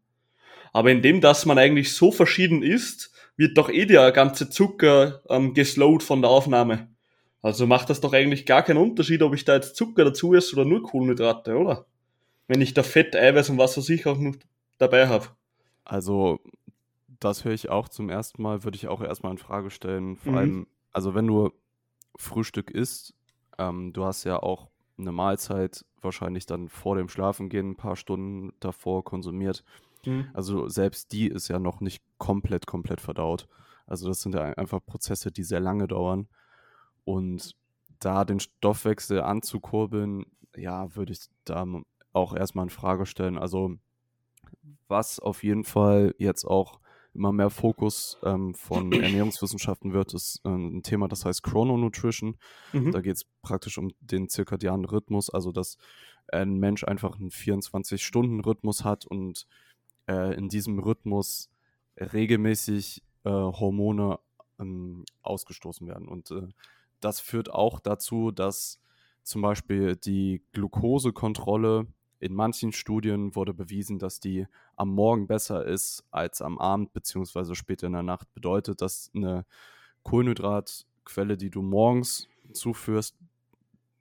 Aber indem, dass man eigentlich so verschieden ist, wird doch eh der ganze Zucker ähm, geslowt von der Aufnahme. Also macht das doch eigentlich gar keinen Unterschied, ob ich da jetzt Zucker dazu esse oder nur Kohlenhydrate, oder? Wenn ich da Fett, Eiweiß und was weiß ich auch noch dabei habe. Also, das höre ich auch zum ersten Mal, würde ich auch erstmal in Frage stellen. Vor mhm. allem, also wenn du Frühstück isst, ähm, du hast ja auch eine Mahlzeit wahrscheinlich dann vor dem Schlafengehen ein paar Stunden davor konsumiert. Mhm. Also selbst die ist ja noch nicht komplett, komplett verdaut. Also das sind ja einfach Prozesse, die sehr lange dauern. Und da den Stoffwechsel anzukurbeln, ja, würde ich da auch erstmal in Frage stellen. Also was auf jeden Fall jetzt auch immer mehr Fokus ähm, von Ernährungswissenschaften wird, ist äh, ein Thema, das heißt Chrononutrition. Mhm. Da geht es praktisch um den zirkadianen Rhythmus, also dass ein Mensch einfach einen 24-Stunden-Rhythmus hat und äh, in diesem Rhythmus regelmäßig äh, Hormone ähm, ausgestoßen werden. Und äh, das führt auch dazu, dass zum Beispiel die Glukosekontrolle in manchen Studien wurde bewiesen, dass die am Morgen besser ist als am Abend beziehungsweise später in der Nacht. Bedeutet, dass eine Kohlenhydratquelle, die du morgens zuführst,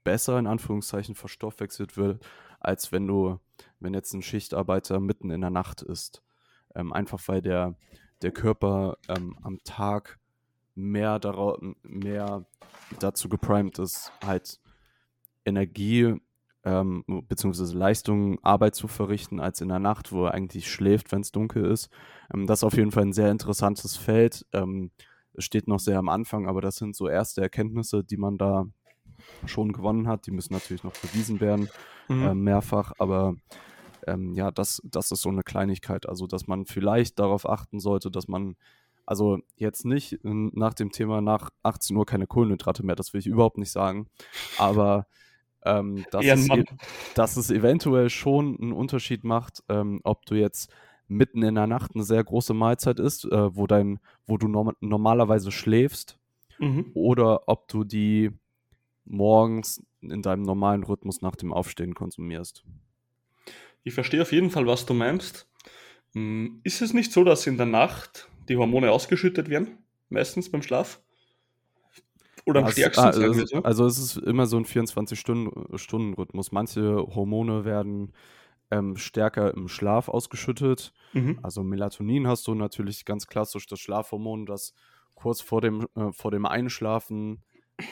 besser in Anführungszeichen verstoffwechselt wird, als wenn du, wenn jetzt ein Schichtarbeiter mitten in der Nacht ist. Ähm, einfach weil der, der Körper ähm, am Tag mehr, mehr dazu geprimed ist, halt Energie ähm, beziehungsweise Leistung, Arbeit zu verrichten, als in der Nacht, wo er eigentlich schläft, wenn es dunkel ist. Ähm, das ist auf jeden Fall ein sehr interessantes Feld. Ähm, es steht noch sehr am Anfang, aber das sind so erste Erkenntnisse, die man da schon gewonnen hat. Die müssen natürlich noch bewiesen werden, mhm. äh, mehrfach, aber ähm, ja, das, das ist so eine Kleinigkeit. Also, dass man vielleicht darauf achten sollte, dass man also jetzt nicht nach dem Thema nach 18 Uhr keine Kohlenhydrate mehr, das will ich überhaupt nicht sagen. Aber ähm, dass, es, e dass, es, eventuell schon einen Unterschied macht, ähm, ob du jetzt mitten in der Nacht eine sehr große Mahlzeit isst, äh, wo, dein, wo du norm normalerweise schläfst, mhm. oder ob du die morgens in deinem normalen Rhythmus nach dem Aufstehen konsumierst. Ich verstehe auf jeden Fall, was du meinst. Hm, ist es nicht so, dass in der Nacht die Hormone ausgeschüttet werden? Meistens beim Schlaf? Oder am ja, stärksten? Es, also, so? also es ist immer so ein 24-Stunden-Rhythmus. Manche Hormone werden ähm, stärker im Schlaf ausgeschüttet. Mhm. Also Melatonin hast du natürlich ganz klassisch das Schlafhormon, das kurz vor dem, äh, vor dem Einschlafen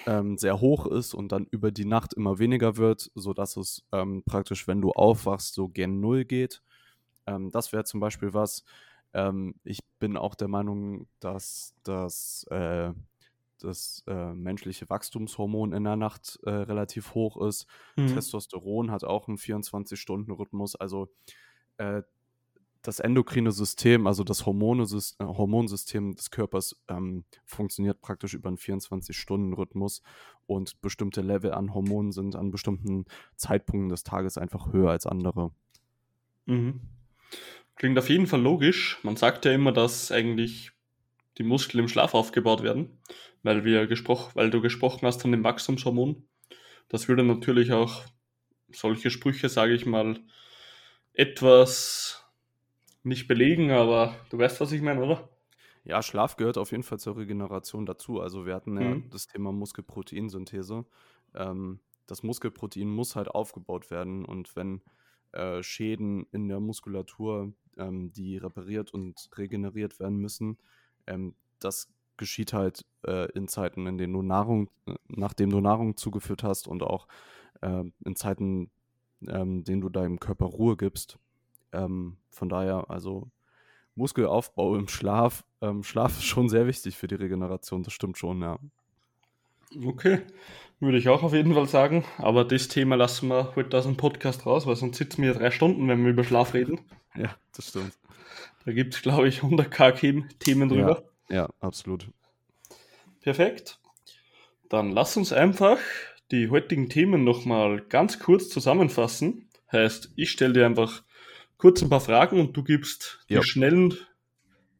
ähm, sehr hoch ist und dann über die Nacht immer weniger wird, sodass es ähm, praktisch, wenn du aufwachst, so gen Null geht. Ähm, das wäre zum Beispiel was. Ähm, ich bin auch der Meinung, dass das, äh, das äh, menschliche Wachstumshormon in der Nacht äh, relativ hoch ist. Mhm. Testosteron hat auch einen 24-Stunden-Rhythmus. Also äh, das endokrine System, also das äh, Hormonsystem des Körpers, ähm, funktioniert praktisch über einen 24-Stunden-Rhythmus und bestimmte Level an Hormonen sind an bestimmten Zeitpunkten des Tages einfach höher als andere. Mhm. Klingt auf jeden Fall logisch. Man sagt ja immer, dass eigentlich die Muskeln im Schlaf aufgebaut werden, weil, wir gesprochen, weil du gesprochen hast von dem Wachstumshormon. Das würde natürlich auch solche Sprüche, sage ich mal, etwas nicht belegen, aber du weißt, was ich meine, oder? Ja, Schlaf gehört auf jeden Fall zur Regeneration dazu. Also wir hatten ja mhm. das Thema Muskelproteinsynthese. Ähm, das Muskelprotein muss halt aufgebaut werden und wenn äh, Schäden in der Muskulatur, ähm, die repariert und regeneriert werden müssen, ähm, das geschieht halt äh, in Zeiten, in denen du Nahrung, nachdem du Nahrung zugeführt hast und auch äh, in Zeiten, ähm, denen du deinem Körper Ruhe gibst. Ähm, von daher, also Muskelaufbau im Schlaf. Ähm, Schlaf ist schon sehr wichtig für die Regeneration, das stimmt schon, ja. Okay, würde ich auch auf jeden Fall sagen. Aber das Thema lassen wir heute aus dem Podcast raus, weil sonst sitzen wir drei Stunden, wenn wir über Schlaf reden. Ja, das stimmt. Da gibt es, glaube ich, 100k Themen drüber. Ja, ja, absolut. Perfekt. Dann lass uns einfach die heutigen Themen nochmal ganz kurz zusammenfassen. Heißt, ich stelle dir einfach kurz ein paar Fragen und du gibst ja. die schnellen,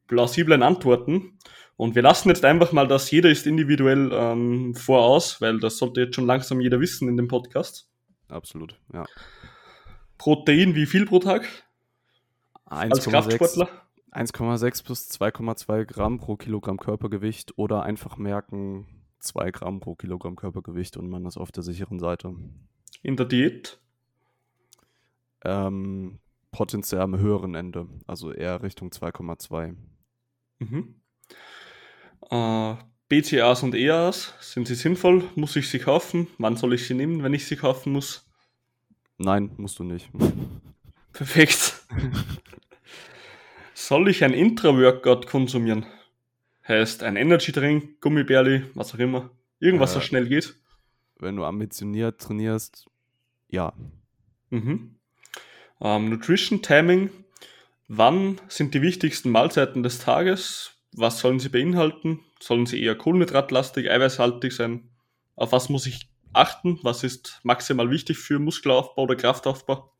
plausiblen Antworten. Und wir lassen jetzt einfach mal, dass jeder ist individuell ähm, voraus, weil das sollte jetzt schon langsam jeder wissen in dem Podcast. Absolut, ja. Protein, wie viel pro Tag? 1,6 bis 2,2 Gramm pro Kilogramm Körpergewicht oder einfach merken 2 Gramm pro Kilogramm Körpergewicht und man ist auf der sicheren Seite. In der Diät? Ähm, potenziell am höheren Ende, also eher Richtung 2,2. Mhm. Äh, BCAs und EAs, sind sie sinnvoll? Muss ich sie kaufen? Wann soll ich sie nehmen, wenn ich sie kaufen muss? Nein, musst du nicht. Perfekt. soll ich ein Intra-Workout konsumieren? Heißt ein Energy-Drink, Gummibärli, was auch immer. Irgendwas, äh, was schnell geht. Wenn du ambitioniert trainierst, ja. Mhm. Ähm, Nutrition Timing. Wann sind die wichtigsten Mahlzeiten des Tages? Was sollen sie beinhalten? Sollen sie eher kohlenhydratlastig, eiweißhaltig sein? Auf was muss ich achten? Was ist maximal wichtig für Muskelaufbau oder Kraftaufbau?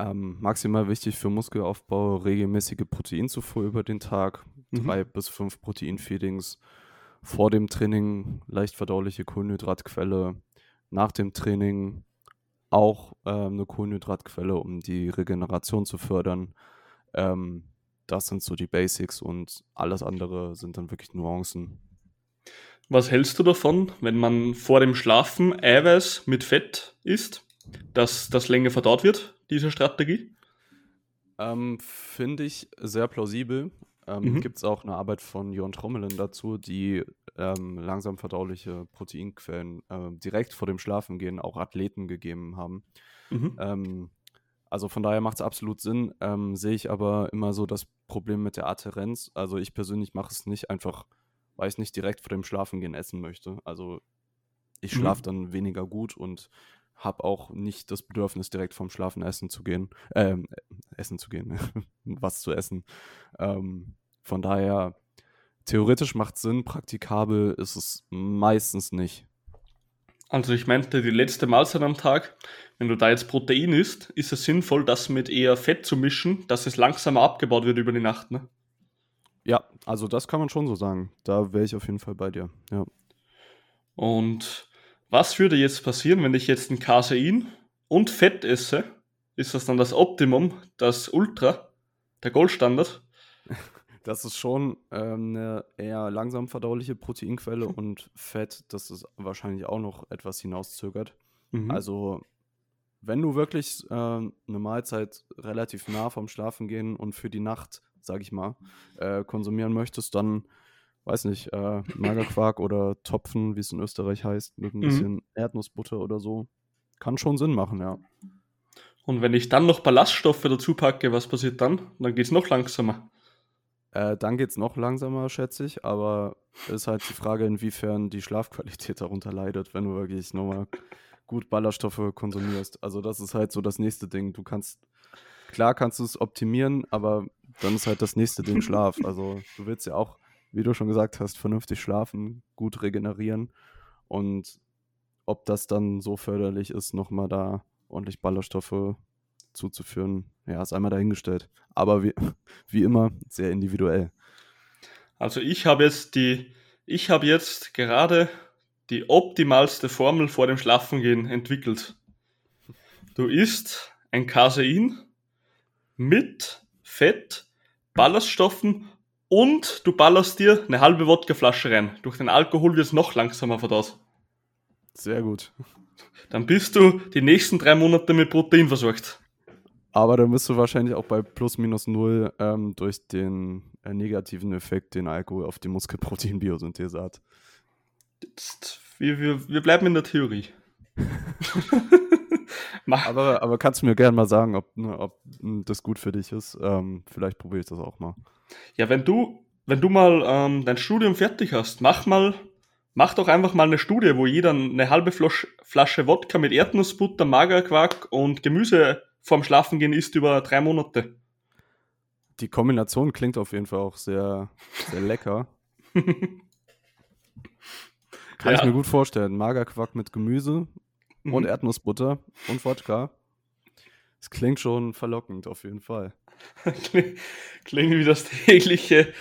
Ähm, maximal wichtig für Muskelaufbau, regelmäßige Proteinzufuhr über den Tag, mhm. drei bis fünf Proteinfeedings vor dem Training, leicht verdauliche Kohlenhydratquelle, nach dem Training auch ähm, eine Kohlenhydratquelle, um die Regeneration zu fördern. Ähm, das sind so die Basics und alles andere sind dann wirklich Nuancen. Was hältst du davon, wenn man vor dem Schlafen Eiweiß mit Fett isst, dass das länger verdaut wird, diese Strategie? Ähm, Finde ich sehr plausibel. Ähm, mhm. Gibt es auch eine Arbeit von Jon Trommelen dazu, die ähm, langsam verdauliche Proteinquellen äh, direkt vor dem Schlafengehen auch Athleten gegeben haben. Mhm. Ähm, also von daher macht es absolut Sinn, ähm, sehe ich aber immer so das Problem mit der Adherenz. Also ich persönlich mache es nicht einfach, weil ich nicht direkt vor dem Schlafengehen essen möchte. Also ich schlafe mhm. dann weniger gut und habe auch nicht das Bedürfnis, direkt vom Schlafen essen zu gehen, ähm, essen zu gehen, was zu essen. Ähm, von daher, theoretisch macht es Sinn, praktikabel ist es meistens nicht. Also ich meinte die letzte Mahlzeit am Tag. Wenn du da jetzt Protein isst, ist es sinnvoll, das mit eher Fett zu mischen, dass es langsamer abgebaut wird über die Nacht, ne? Ja, also das kann man schon so sagen. Da wäre ich auf jeden Fall bei dir. Ja. Und was würde jetzt passieren, wenn ich jetzt ein Casein und Fett esse? Ist das dann das Optimum, das Ultra, der Goldstandard? Das ist schon ähm, eine eher langsam verdauliche Proteinquelle und Fett, das ist wahrscheinlich auch noch etwas hinauszögert. Mhm. Also, wenn du wirklich äh, eine Mahlzeit relativ nah vom Schlafen gehen und für die Nacht, sag ich mal, äh, konsumieren möchtest, dann, weiß nicht, äh, Magerquark oder Topfen, wie es in Österreich heißt, mit ein mhm. bisschen Erdnussbutter oder so. Kann schon Sinn machen, ja. Und wenn ich dann noch Ballaststoffe dazu packe, was passiert dann? Dann geht es noch langsamer. Äh, dann geht es noch langsamer, schätze ich, aber ist halt die Frage, inwiefern die Schlafqualität darunter leidet, wenn du wirklich nochmal gut Ballaststoffe konsumierst. Also das ist halt so das nächste Ding. Du kannst, klar kannst du es optimieren, aber dann ist halt das nächste Ding Schlaf. Also du willst ja auch, wie du schon gesagt hast, vernünftig schlafen, gut regenerieren und ob das dann so förderlich ist, nochmal da ordentlich Ballaststoffe zuzuführen, ja, ist einmal dahingestellt. Aber wie, wie immer, sehr individuell. Also ich habe jetzt die, ich habe jetzt gerade die optimalste Formel vor dem Schlafengehen entwickelt. Du isst ein Casein mit Fett, Ballaststoffen und du ballerst dir eine halbe Wodkaflasche rein. Durch den Alkohol wird es noch langsamer verdaut. Sehr gut. Dann bist du die nächsten drei Monate mit Protein versorgt. Aber dann bist du wahrscheinlich auch bei plus minus null ähm, durch den äh, negativen Effekt, den Alkohol auf die Muskelproteinbiosynthese hat. Wir, wir, wir bleiben in der Theorie. aber, aber kannst du mir gerne mal sagen, ob, ne, ob hm, das gut für dich ist? Ähm, vielleicht probiere ich das auch mal. Ja, wenn du, wenn du mal ähm, dein Studium fertig hast, mach mal, mach doch einfach mal eine Studie, wo jeder eine halbe Flasche Wodka mit Erdnussbutter, Magerquark und Gemüse vorm Schlafengehen isst über drei Monate. Die Kombination klingt auf jeden Fall auch sehr, sehr lecker. Kann ja. ich mir gut vorstellen. Magerquark mit Gemüse mhm. und Erdnussbutter und Wodka. Das klingt schon verlockend, auf jeden Fall. klingt wie das tägliche,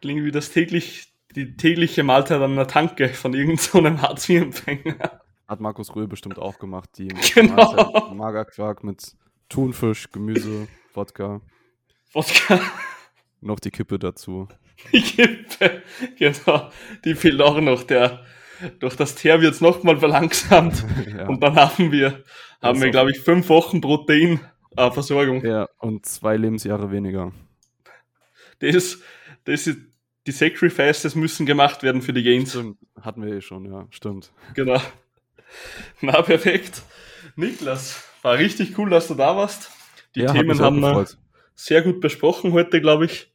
klingt wie das täglich, die tägliche Mahlzeit an der Tanke von irgendeinem so Hartz-IV-Empfänger. Hat Markus Röhl bestimmt auch gemacht, die genau. Magerquark mit Thunfisch, Gemüse, Wodka. Wodka. Noch die Kippe dazu. Die Kippe, genau. Die fehlt auch noch. Der, durch das Teer wird es nochmal verlangsamt. ja. Und dann haben wir, haben wir glaube ich, fünf Wochen Proteinversorgung. Äh, ja, und zwei Lebensjahre weniger. Das, das ist, die Sacrifices müssen gemacht werden für die Gains. Stimmt. Hatten wir eh schon, ja, stimmt. Genau. Na, perfekt. Niklas, war richtig cool, dass du da warst. Die ja, Themen haben wir sehr gut besprochen heute, glaube ich.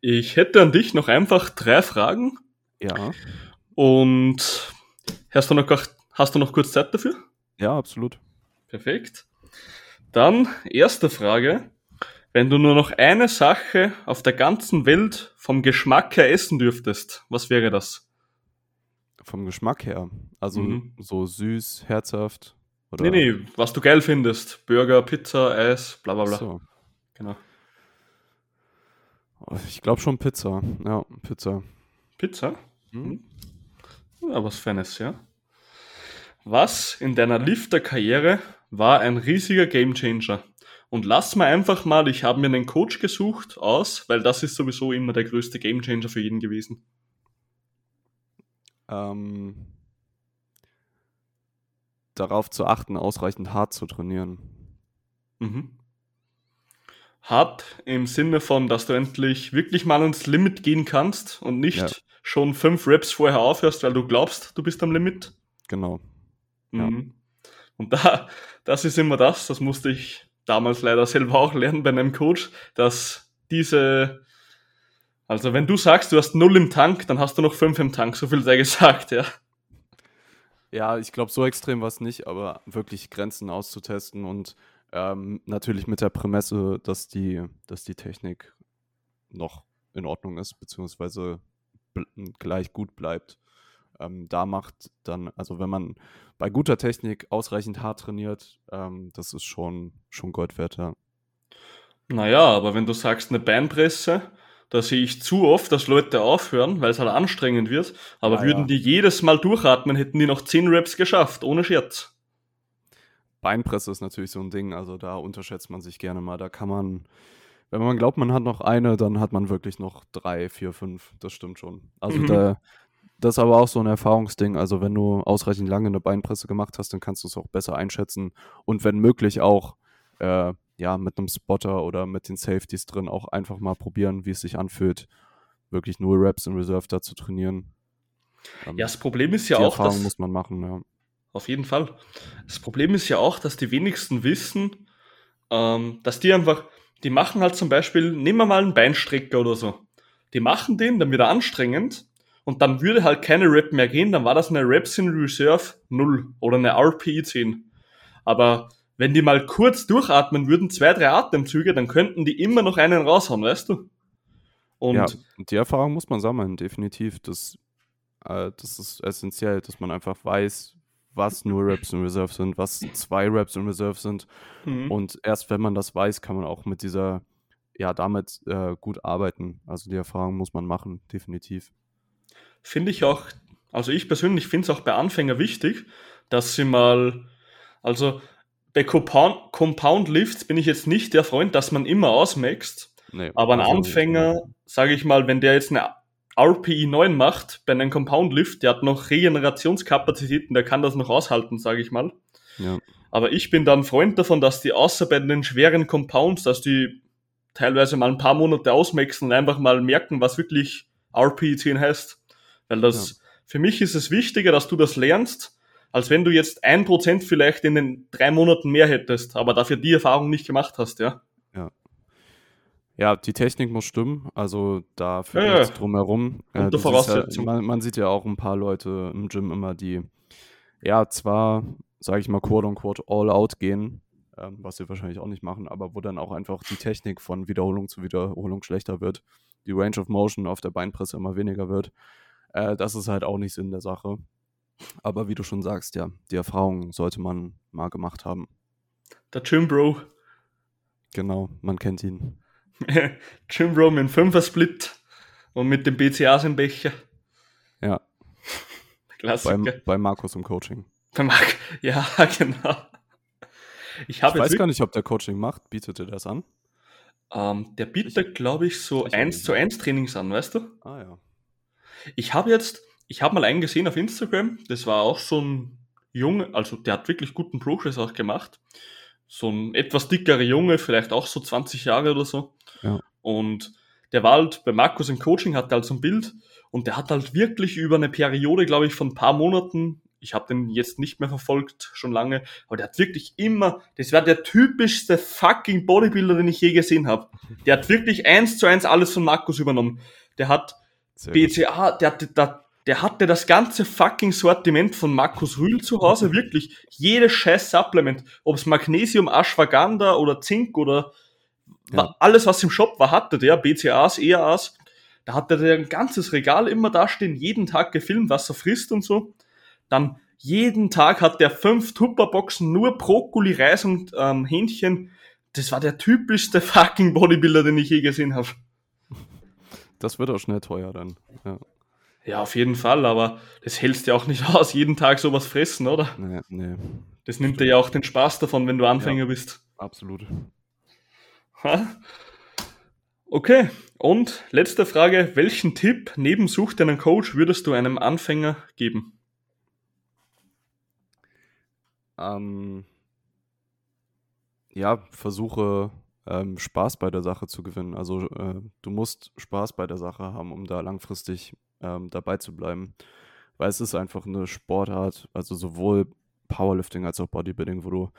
Ich hätte an dich noch einfach drei Fragen. Ja. Und hast du noch, hast du noch kurz Zeit dafür? Ja, absolut. Perfekt. Dann erste Frage. Wenn du nur noch eine Sache auf der ganzen Welt vom Geschmack her essen dürftest, was wäre das? Vom Geschmack her? Also mhm. so süß, herzhaft? Oder? Nee, nee, was du geil findest. Burger, Pizza, Eis, bla bla bla. So. Genau. Oh, ich glaube schon Pizza. Ja, Pizza. Pizza? Mhm. Ja, was Feines, ja. Was in deiner Lifter-Karriere war ein riesiger Gamechanger? Und lass mal einfach mal, ich habe mir einen Coach gesucht aus, weil das ist sowieso immer der größte Gamechanger für jeden gewesen. Ähm, darauf zu achten, ausreichend hart zu trainieren. Mhm. Hart im Sinne von, dass du endlich wirklich mal ans Limit gehen kannst und nicht ja. schon fünf Reps vorher aufhörst, weil du glaubst, du bist am Limit. Genau. Mhm. Ja. Und da, das ist immer das, das musste ich damals leider selber auch lernen bei einem Coach, dass diese, also wenn du sagst, du hast null im Tank, dann hast du noch fünf im Tank, so viel sei gesagt, ja. Ja, ich glaube, so extrem war es nicht, aber wirklich Grenzen auszutesten und ähm, natürlich mit der Prämisse, dass die, dass die Technik noch in Ordnung ist, beziehungsweise gleich gut bleibt. Ähm, da macht, dann, also wenn man bei guter Technik ausreichend hart trainiert, ähm, das ist schon, schon Gold wert, ja. Naja, aber wenn du sagst eine Beinpresse, da sehe ich zu oft, dass Leute aufhören, weil es halt anstrengend wird. Aber Ja, würden ja. die jedes Mal durchatmen, hätten die noch 10 Reps geschafft, ohne Scherz. Beinpresse ist natürlich so ein Ding, also da unterschätzt man sich gerne mal. Da kann man, wenn man glaubt, man hat noch eine, dann hat man wirklich noch drei, vier, fünf. Das stimmt schon. Also Mhm. da, das ist aber auch so ein Erfahrungsding. Also wenn du ausreichend lange eine Beinpresse gemacht hast, dann kannst du es auch besser einschätzen. Und wenn möglich auch, äh, ja, mit einem Spotter oder mit den Safeties drin auch einfach mal probieren, wie es sich anfühlt, wirklich nur Reps in Reserve da zu trainieren. Ähm, Ja, das Problem ist ja die auch, Erfahrung dass, muss man machen, ja. auf jeden Fall. Das Problem ist ja auch, dass die wenigsten wissen, ähm, dass die einfach, die machen halt zum Beispiel, nehmen wir mal einen Beinstrecker oder so. Die machen den, dann wieder anstrengend und dann würde halt keine Rep mehr gehen, dann war das eine Reps in Reserve 0 oder eine RPI 10. Aber wenn die mal kurz durchatmen würden, zwei, drei Atemzüge, dann könnten die immer noch einen raushauen, weißt du? Und ja, die Erfahrung muss man sammeln, definitiv. Das, äh, das ist essentiell, dass man einfach weiß, was nur Reps in Reserve sind, was zwei Reps in Reserve sind. Mhm. Und erst wenn man das weiß, kann man auch mit dieser, ja, damit äh, gut arbeiten. Also die Erfahrung muss man machen, definitiv. Finde ich auch, also ich persönlich finde es auch bei Anfängern wichtig, dass sie mal, also bei Compound, Compound Lifts bin ich jetzt nicht der Freund, dass man immer ausmaxt, Nee, aber ein also, Anfänger, sage ich mal, wenn der jetzt eine RPI 9 macht bei einem Compound Lift, der hat noch Regenerationskapazitäten, der kann das noch aushalten, sage ich mal. Ja, Aber ich bin dann Freund davon, dass die außer bei den schweren Compounds, dass die teilweise mal ein paar Monate ausmaxen und einfach mal merken, was wirklich RPI 10 heißt. Weil das, für mich ist es wichtiger, dass du das lernst, als wenn du jetzt ein Prozent vielleicht in den drei Monaten mehr hättest, aber dafür die Erfahrung nicht gemacht hast, ja. ja, die Technik muss stimmen, also da führt Ja, ja. nichts drum herum. Unter du siehst Voraussetzung. Ja, man, man sieht ja auch ein paar Leute im Gym immer, die ja zwar, sage ich mal, quote unquote all out gehen, ähm, was sie wahrscheinlich auch nicht machen, aber wo dann auch einfach die Technik von Wiederholung zu Wiederholung schlechter wird, die Range of Motion auf der Beinpresse immer weniger wird. Äh, das ist halt auch nicht Sinn der Sache. Aber wie du schon sagst, ja, die Erfahrung sollte man mal gemacht haben. Der Gym Bro. Genau, man kennt ihn. Gym Bro mit dem Fünfer-Split und mit dem BCAs im Becher. Ja, Klassiker. beim, bei Markus im Coaching. Beim Mark. Ja, genau. Ich Ich weiß gar nicht, ob der Coaching macht. Bietet er das an? Ähm, der bietet, glaube ich, so Ich auch 1 nicht. zu 1 Trainings an, weißt du? Ah ja. Ich habe jetzt, ich habe mal einen gesehen auf Instagram, das war auch so ein Junge, also der hat wirklich guten Progress auch gemacht. So ein etwas dickerer Junge, vielleicht auch so 20 Jahre oder so. Ja. Und der war halt bei Markus im Coaching, hatte halt so ein Bild und der hat halt wirklich über eine Periode, glaube ich, von ein paar Monaten, ich habe den jetzt nicht mehr verfolgt, schon lange, aber der hat wirklich immer, das war der typischste fucking Bodybuilder, den ich je gesehen habe. Der hat wirklich eins zu eins alles von Markus übernommen. Der hat. BCA, der hatte, der, der hatte das ganze fucking Sortiment von Markus Rühl zu Hause, wirklich. Jedes scheiß Supplement, ob es Magnesium, Ashwagandha oder Zink oder Ja. alles, was im Shop war, hatte der, BCAs, EAAs. Da hatte der ein ganzes Regal immer dastehen, jeden Tag gefilmt, was er frisst und so. Dann jeden Tag hat der fünf Tupperboxen, nur Brokkoli, Reis und ähm, Hähnchen. Das war der typischste fucking Bodybuilder, den ich je gesehen habe. Das wird auch schnell teuer dann. Ja. Ja, auf jeden Fall, aber das hältst ja auch nicht aus, jeden Tag sowas fressen, oder? Nee, nee, Das nimmt dir ja auch den Spaß davon, wenn du Anfänger bist. absolut. Ha? Okay, und letzte Frage. Welchen Tipp neben Such dir einen Coach würdest du einem Anfänger geben? Ähm, ja, versuche ähm, Spaß bei der Sache zu gewinnen. Also äh, du musst Spaß bei der Sache haben, um da langfristig ähm, dabei zu bleiben. Weil es ist einfach eine Sportart, also sowohl Powerlifting als auch Bodybuilding, wo du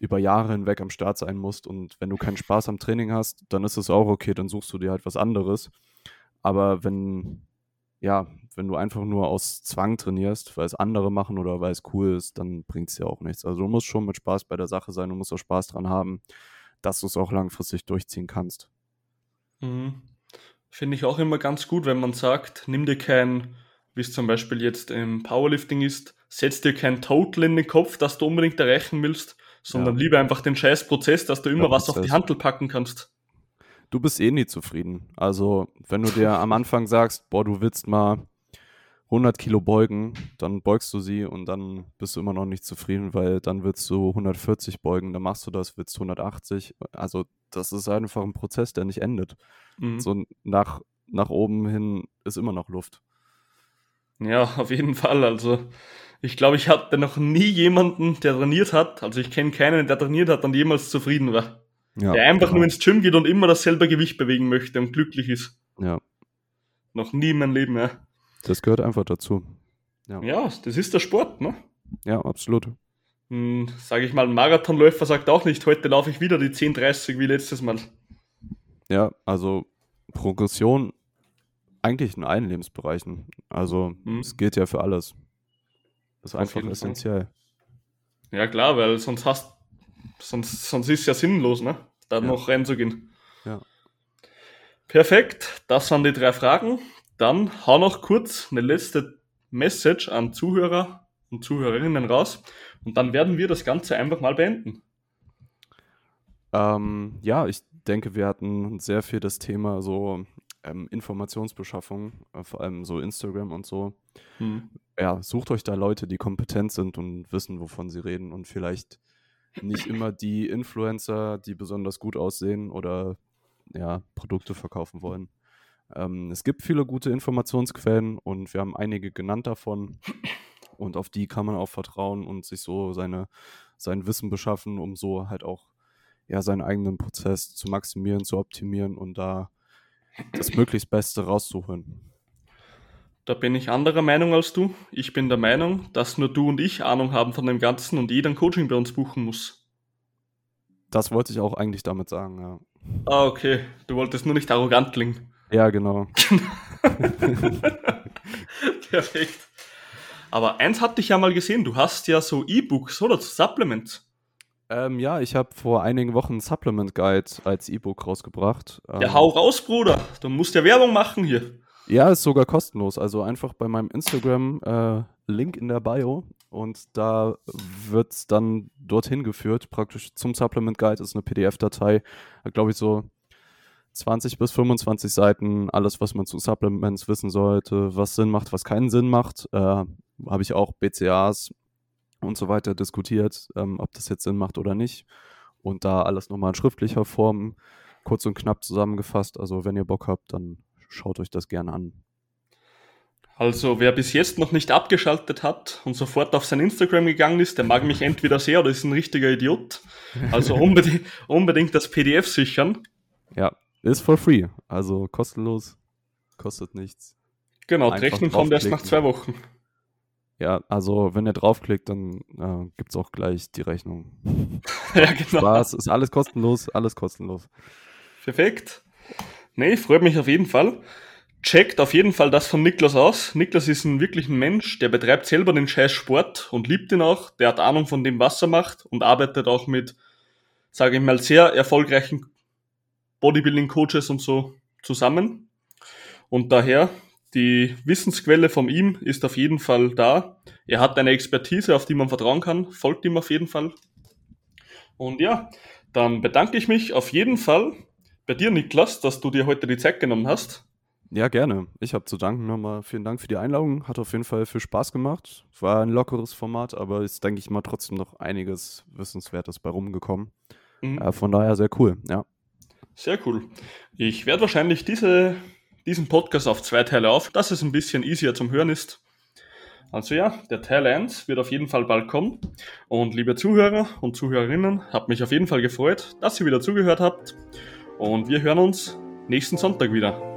über Jahre hinweg am Start sein musst. Und wenn du keinen Spaß am Training hast, dann ist es auch okay, dann suchst du dir halt was anderes. Aber wenn, ja, wenn du einfach nur aus Zwang trainierst, weil es andere machen oder weil es cool ist, dann bringt es ja auch nichts. Also du musst schon mit Spaß bei der Sache sein, du musst auch Spaß dran haben, dass du es auch langfristig durchziehen kannst. Mhm. Finde ich auch immer ganz gut, wenn man sagt, nimm dir kein wie es zum Beispiel jetzt im Powerlifting ist, setz dir kein Total in den Kopf, dass du unbedingt erreichen willst, sondern ja. lieber einfach den scheiß Prozess, dass du immer ja, was auf die Handel packen kannst. Du bist eh nie zufrieden. Also, wenn du dir am Anfang sagst, boah, du willst mal 100 Kilo beugen, dann beugst du sie und dann bist du immer noch nicht zufrieden, weil dann willst du 140 beugen, dann machst du das, willst 180. Also das ist einfach ein Prozess, der nicht endet. Mhm. So nach, nach oben hin ist immer noch Luft. Ja, auf jeden Fall. Also ich glaube, ich hatte noch nie jemanden, der trainiert hat. Also ich kenne keinen, der trainiert hat und jemals zufrieden war. Ja, der einfach genau. nur ins Gym geht und immer dasselbe Gewicht bewegen möchte und glücklich ist. Ja. Noch nie in meinem Leben, ja. Das gehört einfach dazu. Ja, ja das ist der Sport, ne? Ja, absolut. Hm, Sage ich mal, ein Marathonläufer sagt auch nicht, heute laufe ich wieder die 10,30 wie letztes Mal. Ja, also Progression eigentlich in allen Lebensbereichen. Also hm. es gilt ja für alles. Das ist einfach essentiell. Ja klar, weil sonst hast sonst, sonst ist es ja sinnlos, ne? Da ja. noch reinzugehen. Ja. Perfekt, das waren die drei Fragen. Dann hau noch kurz eine letzte Message an Zuhörer und Zuhörerinnen raus und dann werden wir das Ganze einfach mal beenden. Ähm, ja, ich denke, wir hatten sehr viel das Thema so ähm, Informationsbeschaffung, äh, vor allem so Instagram und so. Hm. Ja, sucht euch da Leute, die kompetent sind und wissen, wovon sie reden und vielleicht nicht immer die Influencer, die besonders gut aussehen oder ja, Produkte verkaufen wollen. Ähm, es gibt viele gute Informationsquellen und wir haben einige genannt davon. Und auf die kann man auch vertrauen und sich so seine, sein Wissen beschaffen, um so halt auch ja, seinen eigenen Prozess zu maximieren, zu optimieren und da das möglichst Beste rauszuholen. Da bin ich anderer Meinung als du. Ich bin der Meinung, dass nur du und ich Ahnung haben von dem Ganzen und jeder ein Coaching bei uns buchen muss. Das wollte ich auch eigentlich damit sagen, ja. Ah, okay. Du wolltest nur nicht arrogant klingen. Ja, genau. Perfekt. Aber eins hatte ich ja mal gesehen, du hast ja so E-Books oder Supplements. Ähm, ja, ich habe vor einigen Wochen ein Supplement Guide als E-Book rausgebracht. Ja, ähm, hau raus, Bruder. Du musst ja Werbung machen hier. Ja, ist sogar kostenlos. Also einfach bei meinem Instagram-Link äh, in der Bio und da wird es dann dorthin geführt. Praktisch zum Supplement Guide ist eine PDF-Datei, glaube ich, so 20 bis 25 Seiten, alles, was man zu Supplements wissen sollte, was Sinn macht, was keinen Sinn macht. Äh, Habe ich auch BCAs und so weiter diskutiert, ähm, ob das jetzt Sinn macht oder nicht. Und da alles nochmal in schriftlicher Form kurz und knapp zusammengefasst. Also wenn ihr Bock habt, dann schaut euch das gerne an. Also wer bis jetzt noch nicht abgeschaltet hat und sofort auf sein Instagram gegangen ist, der mag mich entweder sehr oder ist ein richtiger Idiot. Also unbedingt, unbedingt das PDF sichern. Ja, ist for free, also kostenlos, kostet nichts. Genau, die Rechnung kommt erst nach zwei Wochen. Ja, also wenn ihr draufklickt, dann äh, gibt es auch gleich die Rechnung. ja, genau. Spaß, ist alles kostenlos, alles kostenlos. Perfekt. Nee, freut mich auf jeden Fall. Checkt auf jeden Fall das von Niklas aus. Niklas ist ein wirklich ein Mensch, der betreibt selber den scheiß Sport und liebt ihn auch. Der hat Ahnung von dem, was er macht und arbeitet auch mit, sage ich mal, sehr erfolgreichen Bodybuilding-Coaches und so zusammen. Und daher, die Wissensquelle von ihm ist auf jeden Fall da. Er hat eine Expertise, auf die man vertrauen kann. Folgt ihm auf jeden Fall. Und ja, dann bedanke ich mich auf jeden Fall bei dir, Niklas, dass du dir heute die Zeit genommen hast. Ja, gerne. Ich habe zu danken nochmal. Vielen Dank für die Einladung. Hat auf jeden Fall viel Spaß gemacht. War ein lockeres Format, aber ist, denke ich mal, trotzdem noch einiges Wissenswertes bei rumgekommen. Mhm. Äh, von daher sehr cool, ja. Sehr cool. Ich werde wahrscheinlich diese, diesen Podcast auf zwei Teile auf, dass es ein bisschen easier zum Hören ist. Also ja, der Teil 1 wird auf jeden Fall bald kommen. Und liebe Zuhörer und Zuhörerinnen, hat mich auf jeden Fall gefreut, dass ihr wieder zugehört habt. Und wir hören uns nächsten Sonntag wieder.